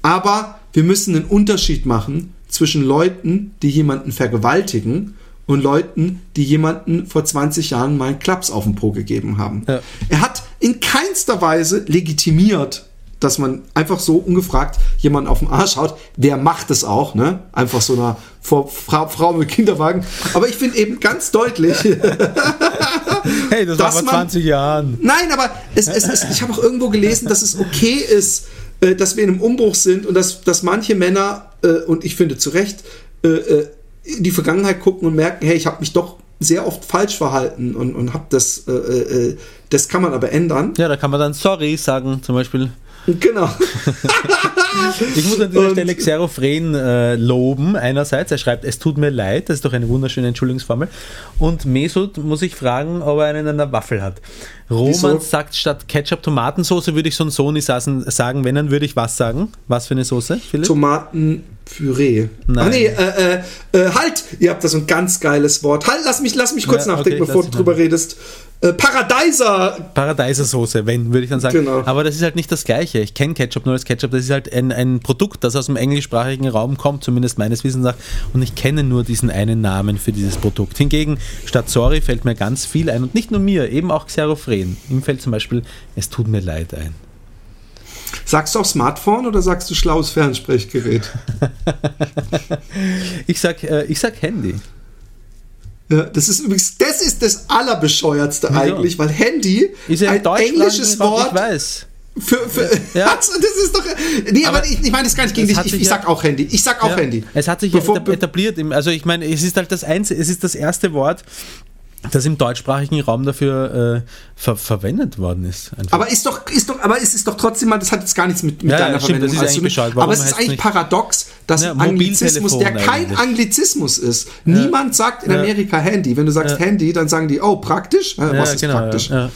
aber wir müssen einen Unterschied machen zwischen Leuten, die jemanden vergewaltigen und Leuten, die jemanden vor 20 Jahren mal einen Klaps auf den Po gegeben haben. Ja. Er hat in keinster Weise legitimiert, dass man einfach so ungefragt jemanden auf den Arsch haut. Wer macht es auch, ne? Einfach so einer vor Frau, Frau mit Kinderwagen. Aber ich finde eben ganz deutlich, Hey, das Dass war vor man- 20 Jahren. Nein, aber es, es, es, ich habe auch irgendwo gelesen, dass es okay ist, äh, dass wir in einem Umbruch sind und dass, dass manche Männer, äh, und ich finde zu Recht, äh, äh, in die Vergangenheit gucken und merken, hey, ich habe mich doch sehr oft falsch verhalten und, und habe das, äh, äh, das kann man aber ändern. Ja, da kann man dann sorry sagen, zum Beispiel. Genau. Ich muss an dieser Und- Stelle Xerophren äh, loben. Einerseits, er schreibt, es tut mir leid, das ist doch eine wunderschöne Entschuldigungsformel. Und Mesut muss ich fragen, ob er einen in der Waffel hat. Roman Wieso? sagt, statt Ketchup Tomatensoße würde ich so ein Sony sagen. Wenn, dann würde ich was sagen. Was für eine Soße, Philipp? Tomatenpüree. Nein. Ach nee, äh, äh, äh, halt! Ihr habt da so ein ganz geiles Wort. Halt, lass mich, lass mich kurz Ja, okay, nachdenken, lass bevor du drüber redest. Äh, Paradeiser! Paradeisersoße, wenn, würde ich dann sagen. Genau. Aber das ist halt nicht das Gleiche. Ich kenne Ketchup nur als Ketchup. Das ist halt ein, ein Produkt, das aus dem englischsprachigen Raum kommt, zumindest meines Wissens nach. Und ich kenne nur diesen einen Namen für dieses Produkt. Hingegen, statt Sorry fällt mir ganz viel ein. Und nicht nur mir, eben auch Xerophren. Ihm fällt zum Beispiel, es tut mir leid ein. Sagst du auch Smartphone oder sagst du schlaues Fernsprechgerät? Ich sag, äh, ich sag Handy. Ja, das ist übrigens, das ist das Allerbescheuertste Wieso? eigentlich, weil Handy Ist ja ein englisches Wort Ich weiß. für, für Ja. also, das ist doch, nee, aber, Aber ich, ich meine das gar nicht gegen dich, ich, ich ja- sag auch Handy, ich sag auch Ja. Handy. Es hat sich Bevor- ja etab- etabliert. Also ich meine, es ist halt das einzige, es ist das erste Wort, das im deutschsprachigen Raum dafür äh, ver verwendet worden ist. Einfach. Aber ist doch, ist doch, aber es ist doch trotzdem mal, das hat jetzt gar nichts mit, mit Ja, ja, deiner stimmt, das Verwendung zu tun. Aber es ist eigentlich paradox, dass Ja, Anglizismus, der kein eigentlich. Anglizismus ist. Niemand sagt in Ja. Amerika Handy. Wenn du sagst Handy, dann sagen die, oh, praktisch? Ja, ja, was ist genau, praktisch? Ja, ja.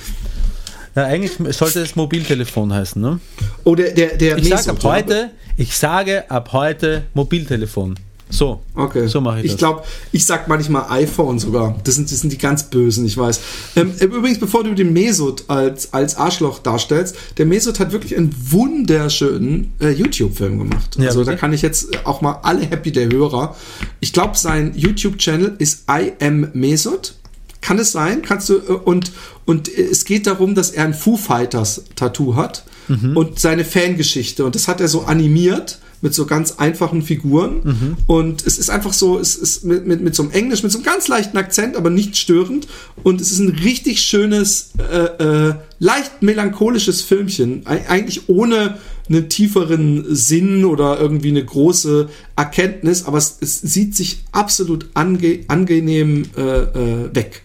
ja, eigentlich sollte es Mobiltelefon heißen. Ne? Oh, der, der, Ich sage ab heute, ich sage ab heute Mobiltelefon. So, Okay. so mache ich, ich glaube, ich sag manchmal iPhone sogar. Das sind, das sind die ganz Bösen, ich weiß. Ähm, übrigens, bevor du den Mesut als, als Arschloch darstellst, der Mesut hat wirklich einen wunderschönen äh, YouTube-Film gemacht. Ja, also da wirklich? kann ich jetzt auch mal alle happy der Hörer. Ich glaube, sein YouTube-Channel ist I am Mesut. Kann es sein? Kannst du äh, und und äh, es geht darum, dass er ein Foo Fighters Tattoo hat Mhm. und seine Fangeschichte und das hat er so animiert mit so ganz einfachen Figuren Mhm. und es ist einfach so, es ist mit, mit, mit so einem Englisch, mit so einem ganz leichten Akzent, aber nicht störend und es ist ein richtig schönes, äh, äh, leicht melancholisches Filmchen, Eig eigentlich ohne einen tieferen Sinn oder irgendwie eine große Erkenntnis, aber es, es sieht sich absolut ange angenehm äh, äh, weg.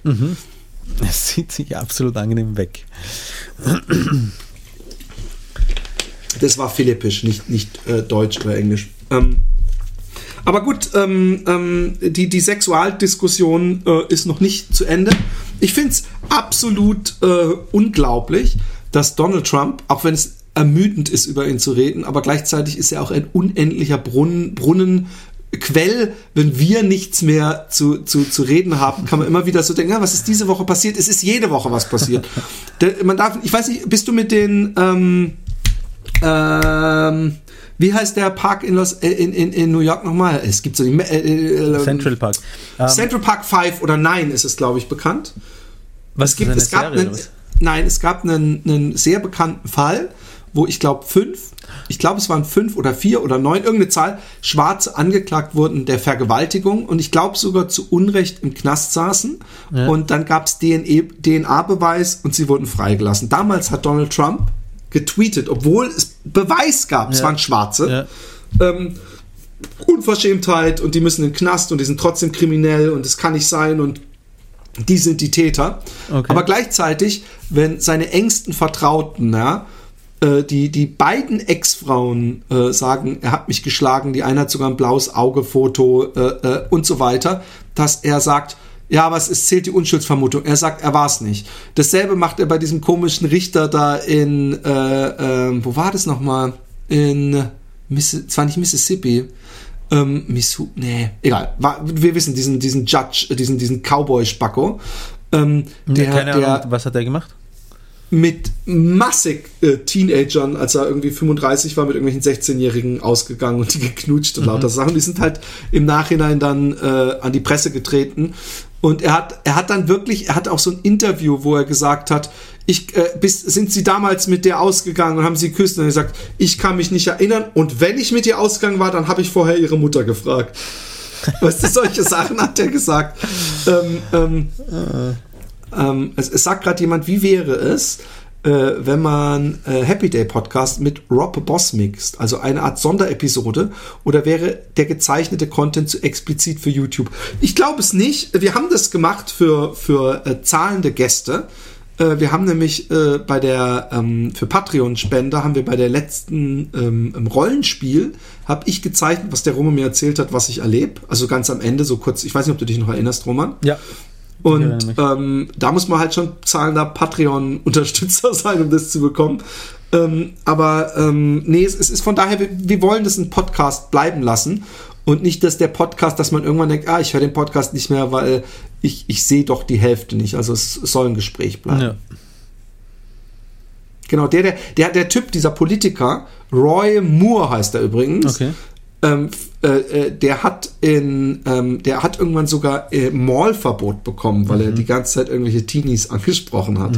Es sieht sich absolut angenehm weg. Das war philippisch, nicht, nicht äh, deutsch oder englisch. Ähm, aber gut, ähm, ähm, die, die Sexualdiskussion äh, ist noch nicht zu Ende. Ich finde es absolut äh, unglaublich, dass Donald Trump, auch wenn es ermüdend ist, über ihn zu reden, aber gleichzeitig ist er auch ein unendlicher Brunnen, Brunnen Quell, wenn wir nichts mehr zu, zu, zu reden haben, kann man immer wieder so denken, ja, was ist diese Woche passiert? Es ist jede Woche was passiert. Man darf, ich weiß nicht, bist du mit den, ähm, ähm, wie heißt der Park in, Los, äh, in, in, in New York nochmal? Es gibt so die äh, äh, Central Park. Ähm, Central Park 5 oder 9 ist es, glaube ich, bekannt. was Es, gibt, es gab Serie, einen, nein, es gab einen, einen sehr bekannten Fall, wo ich glaube fünf, ich glaube es waren fünf oder vier oder neun, irgendeine Zahl, Schwarze angeklagt wurden der Vergewaltigung und ich glaube sogar zu Unrecht im Knast saßen und dann gab es DNA-Beweis und sie wurden freigelassen. Damals hat Donald Trump getweetet, obwohl es Beweis gab, es Ja. waren Schwarze. Ja. Ähm, Unverschämtheit und die müssen in den Knast und die sind trotzdem kriminell und es kann nicht sein und die sind die Täter. Okay. Aber gleichzeitig, wenn seine engsten Vertrauten, ja, äh, die, die beiden Ex-Frauen äh, sagen, er hat mich geschlagen, die eine hat sogar ein blaues Auge-Foto äh, äh, und so weiter, dass er sagt, ja, aber es zählt die Unschuldsvermutung. Er sagt, er war es nicht. Dasselbe macht er bei diesem komischen Richter da in, äh, äh, wo war das nochmal? In, Missi zwar nicht Mississippi, Ähm, Misu, nee, egal. War, wir wissen, diesen, diesen Judge, äh, diesen, diesen Cowboy-Spacko. Ähm, der, Keine der, Ahnung, was hat er gemacht? mit massig äh, Teenagern, als er irgendwie 35 war, mit irgendwelchen 16-Jährigen ausgegangen und die geknutscht und Mhm. lauter Sachen. Die sind halt im Nachhinein dann äh, an die Presse getreten. Und er hat, er hat dann wirklich, er hat auch so ein Interview, wo er gesagt hat, ich, äh, bis, sind Sie damals mit der ausgegangen und haben Sie geküsst? Und er hat gesagt, ich kann mich nicht erinnern. Und wenn ich mit ihr ausgegangen war, dann habe ich vorher Ihre Mutter gefragt. Weißt du, solche Sachen hat er gesagt. Ähm, ähm, ähm, es, es sagt gerade jemand, wie wäre es, wenn man äh, Happy Day Podcast mit Rob Boss mixt, also eine Art Sonderepisode, oder wäre der gezeichnete Content zu explizit für YouTube? Ich glaube es nicht. Wir haben das gemacht für, für äh, zahlende Gäste. Äh, wir haben nämlich äh, bei der ähm, für Patreon-Spender haben wir bei der letzten ähm, Rollenspiel habe ich gezeichnet, was der Roman mir erzählt hat, was ich erlebe. Also ganz am Ende, so kurz. Ich weiß nicht, ob du dich noch erinnerst, Roman. Ja. Und ähm, da muss man halt schon zahlender Patreon-Unterstützer sein, um das zu bekommen. Ähm, aber ähm, nee, es, es ist von daher, wir, wir wollen das ein Podcast bleiben lassen. Und nicht, dass der Podcast, dass man irgendwann denkt, ah, ich höre den Podcast nicht mehr, weil ich, ich sehe doch die Hälfte nicht. Also es soll ein Gespräch bleiben. ja. Genau, der, der, der, der Typ, dieser Politiker, Roy Moore heißt er übrigens. Okay. Ähm, äh, äh, der hat in, ähm, der hat irgendwann sogar äh, Mallverbot bekommen, weil er die ganze Zeit irgendwelche Teenies angesprochen hat.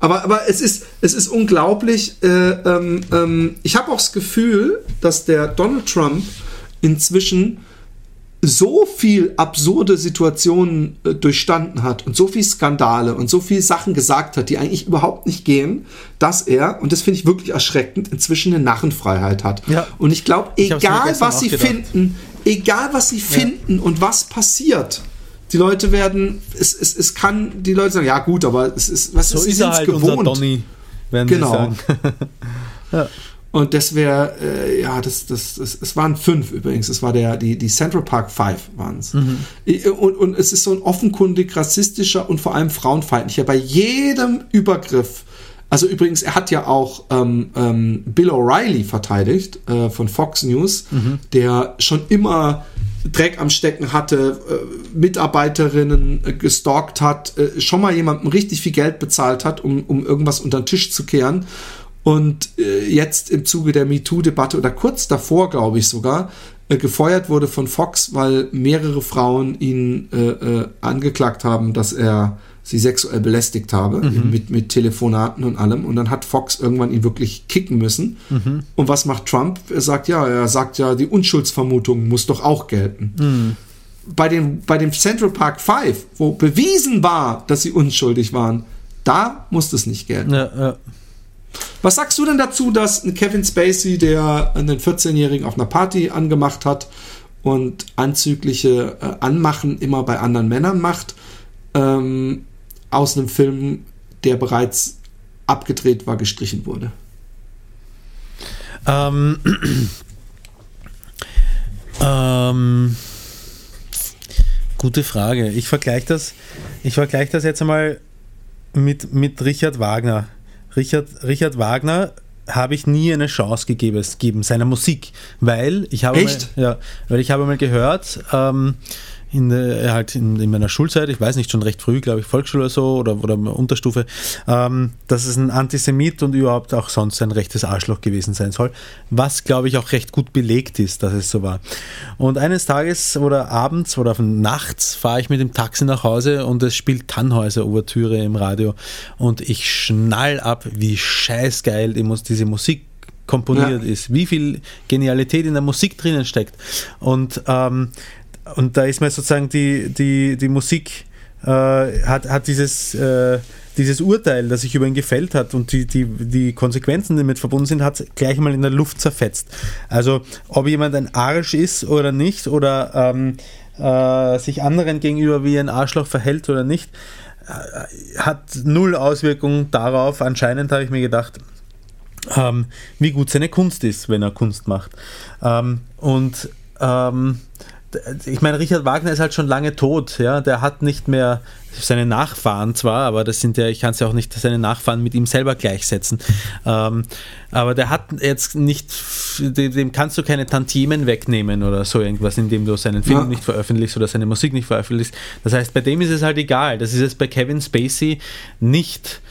Aber, aber es ist, es ist unglaublich. Äh, ähm, ähm, ich habe auch das Gefühl, dass der Donald Trump inzwischen so viel absurde Situationen äh, durchstanden hat und so viel Skandale und so viel Sachen gesagt hat, die eigentlich überhaupt nicht gehen, dass er, und das finde ich wirklich erschreckend, inzwischen eine Narrenfreiheit hat. Ja. Und ich glaube, egal was sie gedacht. finden, egal was sie finden und was passiert, die Leute werden, es, es, es kann, die Leute sagen, ja gut, aber es ist, was So sie ist er halt unser Donny, Genau. sie sagen. Und das wäre, äh, ja, das, das, das, es waren fünf übrigens. Es war der, die, die Central Park Five waren es. Mhm. Und, und es ist so ein offenkundig rassistischer und vor allem frauenfeindlicher. Bei jedem Übergriff. Also übrigens, er hat ja auch ähm, ähm, Bill O'Reilly verteidigt äh, von Fox News, Mhm. der schon immer Dreck am Stecken hatte, äh, Mitarbeiterinnen äh, gestalkt hat, äh, schon mal jemandem richtig viel Geld bezahlt hat, um, um irgendwas unter den Tisch zu kehren. Und äh, jetzt im Zuge der MeToo-Debatte oder kurz davor, glaube ich sogar, äh, gefeuert wurde von Fox, weil mehrere Frauen ihn äh, äh, angeklagt haben, dass er sie sexuell belästigt habe, mit, mit Telefonaten und allem. Und dann hat Fox irgendwann ihn wirklich kicken müssen. Und was macht Trump? Er sagt ja, er sagt ja, die Unschuldsvermutung muss doch auch gelten. Bei, dem, bei dem Central Park 5, wo bewiesen war, dass sie unschuldig waren, da muss das nicht gelten. Ja, ja. Was sagst du denn dazu, dass Kevin Spacey, der einen 14-Jährigen auf einer Party angemacht hat und anzügliche äh, Anmachen immer bei anderen Männern macht, ähm, aus einem Film, der bereits abgedreht war, gestrichen wurde? Ähm, ähm, gute Frage. Ich vergleiche das, ich vergleiche das jetzt einmal mit, mit Richard Wagner. Richard, Richard Wagner habe ich nie eine Chance gegeben, gegeben seiner Musik, weil ich habe Echt? Mal, ja, weil ich habe mal gehört, ähm, in, der, halt in, in meiner Schulzeit, ich weiß nicht, schon recht früh, glaube ich, Volksschule oder so oder, oder Unterstufe, ähm, dass es ein Antisemit und überhaupt auch sonst ein rechtes Arschloch gewesen sein soll, was, glaube ich, auch recht gut belegt ist, dass es so war. Und eines Tages oder abends oder nachts fahre ich mit dem Taxi nach Hause und es spielt Tannhäuser-Ouvertüre im Radio und ich schnall ab, wie scheißgeil diese Musik komponiert Ja. ist, wie viel Genialität in der Musik drinnen steckt. Und, ähm, und da ist mir sozusagen die, die, die Musik äh, hat, hat dieses, äh, dieses Urteil, das sich über ihn gefällt hat und die, die, die Konsequenzen, die damit verbunden sind, hat gleich mal in der Luft zerfetzt. Also ob jemand ein Arsch ist oder nicht oder ähm, äh, sich anderen gegenüber wie ein Arschloch verhält oder nicht, äh, hat null Auswirkungen darauf. Anscheinend habe ich mir gedacht, ähm, wie gut seine Kunst ist, wenn er Kunst macht. Ähm, und ähm, ich meine, Richard Wagner ist halt schon lange tot, ja, der hat nicht mehr seine Nachfahren zwar, aber das sind ja, ich kann es ja auch nicht seine Nachfahren mit ihm selber gleichsetzen. Ähm, aber der hat jetzt nicht, dem kannst du keine Tantiemen wegnehmen oder so irgendwas, indem du seinen Film ja. nicht veröffentlichst oder seine Musik nicht veröffentlichst. Das heißt, bei dem ist es halt egal. Das ist es bei Kevin Spacey nicht.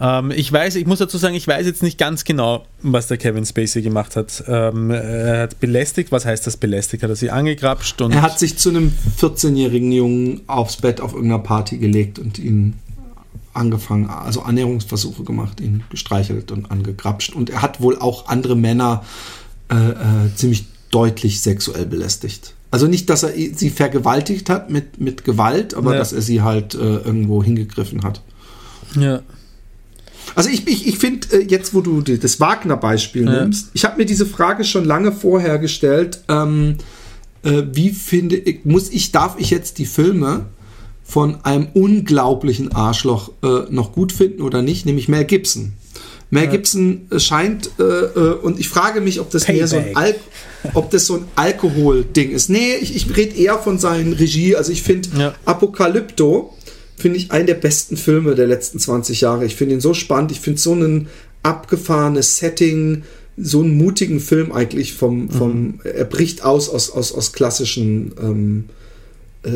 Ähm, ich weiß, ich muss dazu sagen, ich weiß jetzt nicht ganz genau, was der Kevin Spacey gemacht hat. Ähm, er hat belästigt, was heißt das belästigt? Hat er sie angegrapscht? Und er hat sich zu einem 14-jährigen Jungen aufs Bett auf irgendeiner Party gelegt und ihn angefangen, also Annäherungsversuche gemacht, ihn gestreichelt und angegrapscht. Und er hat wohl auch andere Männer äh, äh, ziemlich deutlich sexuell belästigt. Also nicht, dass er sie vergewaltigt hat mit, mit Gewalt, aber ja. dass er sie halt äh, irgendwo hingegriffen hat. Ja. Also ich, ich, ich finde, äh, jetzt wo du das Wagner-Beispiel ja. nimmst, ich habe mir diese Frage schon lange vorher gestellt, ähm, äh, wie finde ich, muss ich, darf ich jetzt die Filme von einem unglaublichen Arschloch äh, noch gut finden oder nicht, nämlich Mel Gibson. Mel ja. Gibson äh, scheint, äh, äh, und ich frage mich, ob das Payback. mehr so ein, Al ob das so ein Alkohol-Ding ist. Nee, ich, ich rede eher von seinen Regie. Also ich finde ja. Apokalypto, finde ich einen der besten Filme der letzten 20 Jahre. Ich finde ihn so spannend. Ich finde so ein abgefahrenes Setting, so einen mutigen Film eigentlich vom, vom mhm. er bricht aus aus, aus, aus klassischen ähm, äh,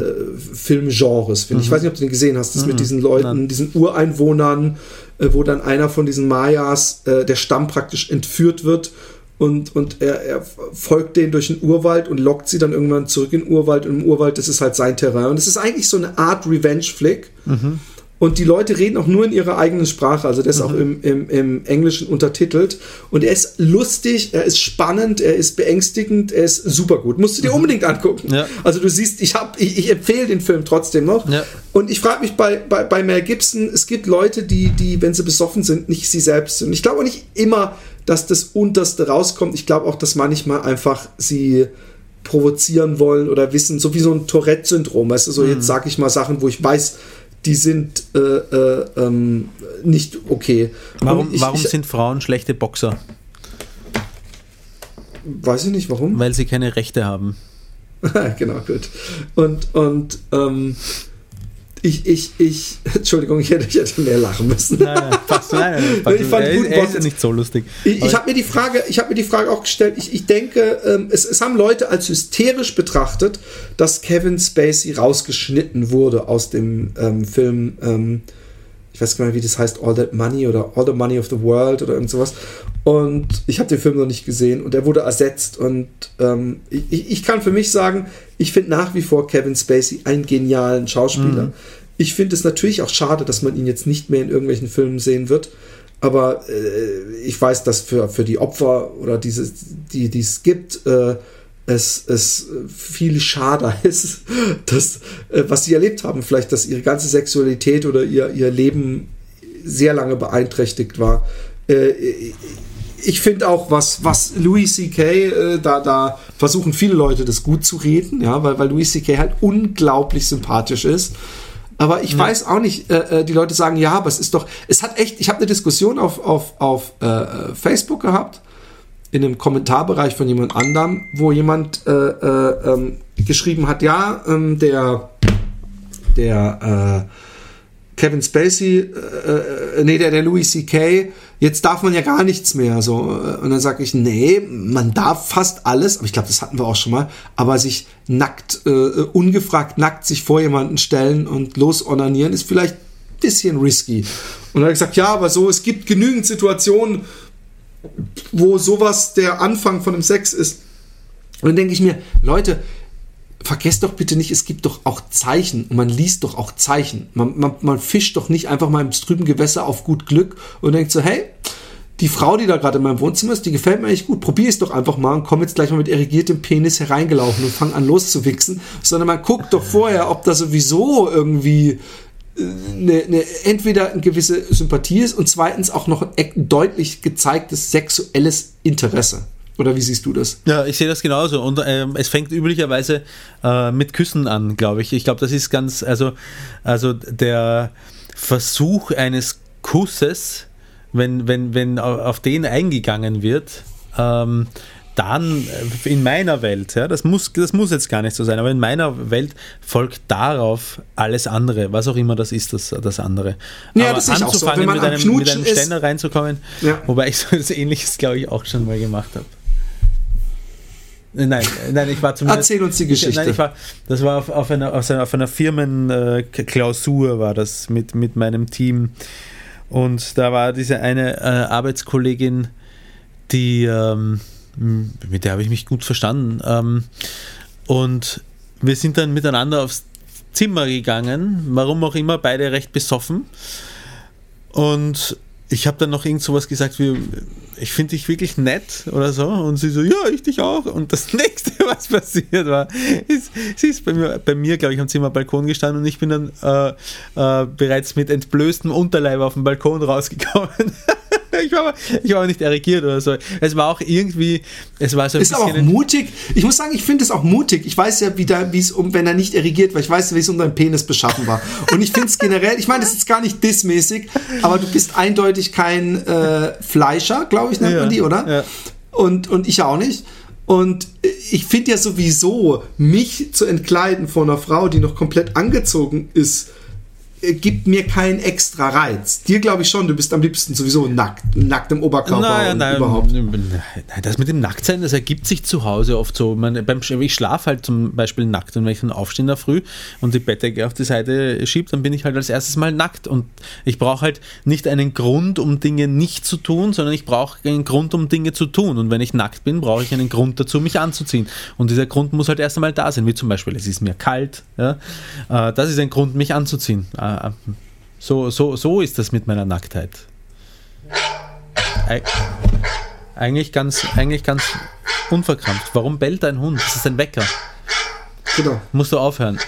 Filmgenres, finde mhm. ich. Weiß nicht, ob du den gesehen hast, das mhm. mit diesen Leuten, Nein. diesen Ureinwohnern, äh, wo dann einer von diesen Mayas, äh, der Stamm praktisch entführt wird und, und er, er, folgt denen durch den Urwald und lockt sie dann irgendwann zurück in den Urwald und im Urwald, das ist halt sein Terrain. Und es ist eigentlich so eine Art Revenge-Flick. Mhm. Und die Leute reden auch nur in ihrer eigenen Sprache. Also der ist mhm. auch im, im, im, Englischen untertitelt. Und er ist lustig, er ist spannend, er ist beängstigend, er ist super gut. Musst du dir mhm. unbedingt angucken. Ja. Also du siehst, ich, hab, ich, ich empfehle den Film trotzdem noch. Ja. Und ich frage mich bei, bei, bei Mel Gibson, es gibt Leute, die, die, wenn sie besoffen sind, nicht sie selbst sind. Ich glaube auch nicht immer, dass das Unterste rauskommt. Ich glaube auch, dass manchmal einfach sie provozieren wollen oder wissen, so wie so ein Tourette-Syndrom. Weißt du, so mhm. jetzt sage ich mal Sachen, wo ich weiß, die sind äh, äh, ähm, nicht okay. Warum, ich, warum ich, sind Frauen schlechte Boxer? Weiß ich nicht, warum. Weil sie keine Rechte haben. genau, gut. Und, und ähm, ich, ich, ich, Entschuldigung, ich hätte, ich hätte mehr lachen müssen. Nein, nein, nein, ich fand gut, er ist ja nicht so lustig. Ich, ich habe mir die Frage, ich habe mir die Frage auch gestellt. Ich, ich denke, ähm, es, es haben Leute als hysterisch betrachtet, dass Kevin Spacey rausgeschnitten wurde aus dem ähm, Film. Ähm, ich weiß gar nicht, wie das heißt, All That Money oder All the Money of the World oder irgend sowas. Und ich habe den Film noch nicht gesehen und er wurde ersetzt. Und ähm, ich, ich kann für mich sagen, ich finde nach wie vor Kevin Spacey einen genialen Schauspieler. Mhm. Ich finde es natürlich auch schade, dass man ihn jetzt nicht mehr in irgendwelchen Filmen sehen wird. Aber äh, ich weiß, dass für, für die Opfer oder diese, die, es gibt, äh, es, es viel schade ist, dass, äh, was sie erlebt haben, vielleicht, dass ihre ganze Sexualität oder ihr, ihr Leben sehr lange beeinträchtigt war. Äh, ich finde auch, was, was Louis C.K., äh, da, da versuchen viele Leute das gut zu reden, ja, weil, weil Louis C.K. halt unglaublich sympathisch ist. Aber ich ja. weiß auch nicht, äh, äh, die Leute sagen, ja, aber es ist doch, es hat echt, ich habe eine Diskussion auf, auf, auf äh, Facebook gehabt, in einem Kommentarbereich von jemand anderem, wo jemand äh, äh, ähm, geschrieben hat, ja, ähm, der, der äh, Kevin Spacey, äh, äh, nee, der, der Louis C.K., jetzt darf man ja gar nichts mehr. So. Und dann sage ich, nee, man darf fast alles, aber ich glaube, das hatten wir auch schon mal, aber sich nackt, äh, ungefragt nackt sich vor jemanden stellen und losonanieren, ist vielleicht ein bisschen risky. Und dann habe ich gesagt, ja, aber so, es gibt genügend Situationen, wo sowas der Anfang von einem Sex ist. Und dann denke ich mir, Leute, vergesst doch bitte nicht, es gibt doch auch Zeichen und man liest doch auch Zeichen. Man, man, man fischt doch nicht einfach mal im trüben Gewässer auf gut Glück und denkt so, hey, die Frau, die da gerade in meinem Wohnzimmer ist, die gefällt mir eigentlich gut. Probier es doch einfach mal und komm jetzt gleich mal mit irrigiertem Penis hereingelaufen und fang an loszuwichsen. Sondern man guckt doch vorher, ob da sowieso irgendwie eine, äh, eine, entweder eine gewisse Sympathie ist und zweitens auch noch ein deutlich gezeigtes sexuelles Interesse. Oder wie siehst du das? Ja, ich sehe das genauso. Und ähm, es fängt üblicherweise äh, mit Küssen an, glaube ich. Ich glaube, das ist ganz, also, also der Versuch eines Kusses, wenn, wenn, wenn auf den eingegangen wird, ähm, dann äh, in meiner Welt, ja, das muss, das muss jetzt gar nicht so sein, aber in meiner Welt folgt darauf alles andere, was auch immer das ist, das, das andere. Ja, aber das ist auch so. anzufangen, man mit, einem, mit einem ist- Ständer reinzukommen, Ja. wobei ich so etwas ähnliches, glaube ich, auch schon mal gemacht habe. Nein, nein, ich war zumindest. Erzähl uns die Geschichte. Ich, nein, ich war, das war auf, auf einer, auf einer, einer Firmenklausur, war das mit, mit meinem Team. Und da war diese eine äh, Arbeitskollegin, die, ähm, mit der habe ich mich gut verstanden. Ähm, und wir sind dann miteinander aufs Zimmer gegangen, warum auch immer, beide recht besoffen. Und ich habe dann noch irgend sowas gesagt wie, ich finde dich wirklich nett oder so. Und sie so, ja, ich dich auch. Und das nächste, was passiert war, ist, sie ist bei mir, bei mir glaube ich, am Zimmerbalkon gestanden und ich bin dann äh, äh, bereits mit entblößtem Unterleib auf den Balkon rausgekommen. ich, war, aber- ich war nicht erregiert oder so. Es war auch irgendwie, es war so ein Ist aber auch mutig. Ich muss sagen, ich finde es auch mutig. Ich weiß ja, wie da, wie es um, wenn er nicht erregiert war, ich weiß, wie es um deinen Penis beschaffen war. Und ich finde es generell, ich meine, das ist gar nicht dissmäßig, aber du bist eindeutig kein äh, Fleischer, glaube ich, nennt Ja, man die, oder? ja. Und, und ich auch nicht. Und ich finde ja sowieso, mich zu entkleiden von einer Frau, die noch komplett angezogen ist, gibt mir keinen extra Reiz. Dir glaube ich schon, du bist am liebsten sowieso nackt, nackt im Oberkörper Naja, und nein, überhaupt. das mit dem Nacktsein, das ergibt sich zu Hause oft so. Man, beim, Sch- ich schlafe halt zum Beispiel nackt und wenn ich dann aufstehe in der Früh und die Bettdecke auf die Seite schiebe, dann bin ich halt als erstes mal nackt und ich brauche halt nicht einen Grund, um Dinge nicht zu tun, sondern ich brauche einen Grund, um Dinge zu tun. Und wenn ich nackt bin, brauche ich einen Grund dazu, mich anzuziehen. Und dieser Grund muss halt erst einmal da sein, wie zum Beispiel, es ist mir kalt. Ja? Äh, Das ist ein Grund, mich anzuziehen. Äh, So, so, so ist das mit meiner Nacktheit. Eig- Eigentlich ganz, eigentlich ganz unverkrampft. Warum bellt dein Hund? Das ist ein Wecker. Genau. Musst du aufhören.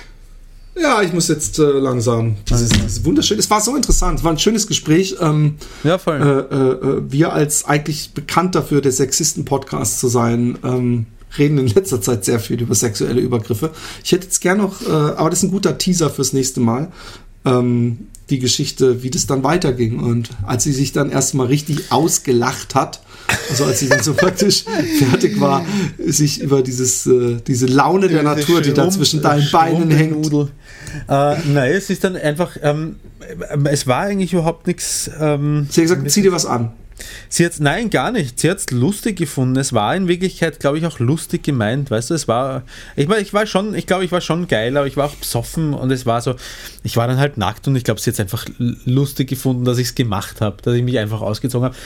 Ja, ich muss jetzt äh, langsam. Dieses, dieses wunderschön. Es war so interessant. Es war ein schönes Gespräch. Ähm, Ja, voll. äh, äh, äh, wir als eigentlich bekannt dafür, der Sexisten-Podcast zu sein, ähm, reden in letzter Zeit sehr viel über sexuelle Übergriffe. Ich hätte jetzt gern noch, äh, aber das ist ein guter Teaser fürs nächste Mal. Ähm, die Geschichte, wie das dann weiterging. Und als sie sich dann erstmal richtig ausgelacht hat, also als sie dann so praktisch fertig war, sich über dieses, äh, diese Laune der Natur, die da zwischen deinen Beinen hängt. Äh, nein, es ist dann einfach, ähm, es war eigentlich überhaupt nichts. Ähm, Sie hat gesagt, zieh dir was an. Sie hat nein, gar nicht. Sie hat es lustig gefunden. Es war in Wirklichkeit, glaube ich, auch lustig gemeint. Weißt du, es war, ich war, ich war schon, ich glaube, ich war schon geil, aber ich war auch besoffen und es war so, ich war dann halt nackt und ich glaube, sie hat es einfach lustig gefunden, dass ich es gemacht habe, dass ich mich einfach ausgezogen habe.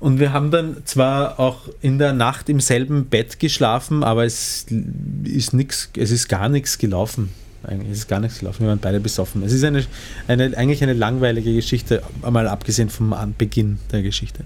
Und wir haben dann zwar auch in der Nacht im selben Bett geschlafen, aber es ist nichts, es ist gar nichts gelaufen. Eigentlich ist gar nichts gelaufen. Wir waren beide besoffen. Es ist eine, eine, eigentlich eine langweilige Geschichte, mal abgesehen vom Beginn der Geschichte.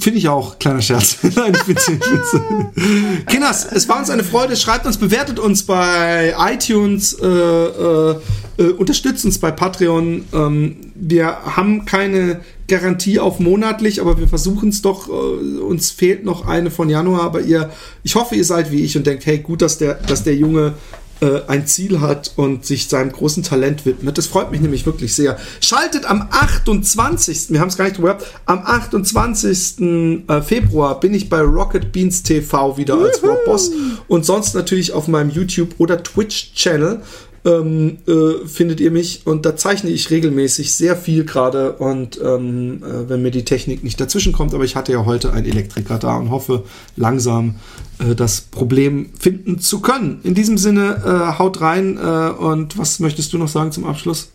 Finde ich auch, kleiner Scherz. Nein, ich find's, ich find's. Kinders, es war uns eine Freude. Schreibt uns, bewertet uns bei iTunes, äh, äh, äh, unterstützt uns bei Patreon. Ähm, wir haben keine Garantie auf monatlich, aber wir versuchen es doch. Äh, uns fehlt noch eine von Januar, aber ihr, ich hoffe, ihr seid wie ich und denkt, hey, gut, dass der, dass der Junge äh, ein Ziel hat und sich seinem großen Talent widmet. Das freut mich nämlich wirklich sehr. Schaltet am 28. Wir haben es gar nicht gehört. Am 28. äh, Februar bin ich bei Rocket Beans TV wieder als Rob Boss und sonst natürlich auf meinem YouTube oder Twitch Channel. Ähm, äh, findet ihr mich und da zeichne ich regelmäßig sehr viel gerade und ähm, äh, wenn mir die Technik nicht dazwischen kommt, aber ich hatte ja heute einen Elektriker da und hoffe langsam äh, das Problem finden zu können. In diesem Sinne, äh, haut rein äh, und was möchtest du noch sagen zum Abschluss?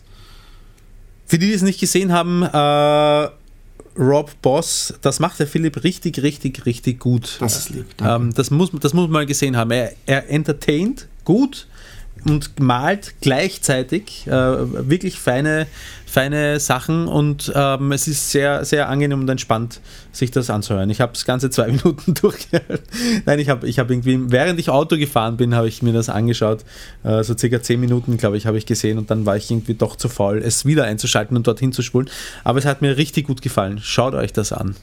Für die, die es nicht gesehen haben, äh, Rob Boss, das macht der Philipp richtig, richtig, richtig gut. Das ist lieb. Ähm, das, muss, das muss man mal gesehen haben. Er, er entertaint gut und malt gleichzeitig äh, wirklich feine, feine Sachen und ähm, es ist sehr, sehr angenehm und entspannt, sich das anzuhören. Ich habe das ganze zwei Minuten durchgehört. Nein, ich habe ich hab irgendwie, während ich Auto gefahren bin, habe ich mir das angeschaut. Äh, so circa zehn Minuten, glaube ich, habe ich gesehen und dann war ich irgendwie doch zu faul, es wieder einzuschalten und dorthin zu spulen. Aber es hat mir richtig gut gefallen. Schaut euch das an.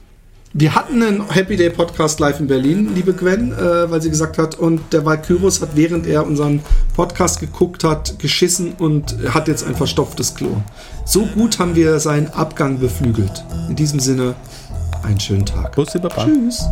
Wir hatten einen Happy Day Podcast live in Berlin, liebe Gwen, äh, weil sie gesagt hat, und der Valkyros hat, während er unseren Podcast geguckt hat, geschissen und hat jetzt ein verstopftes Klo. So gut haben wir seinen Abgang beflügelt. In diesem Sinne, einen schönen Tag. Bussi Baba. Tschüss.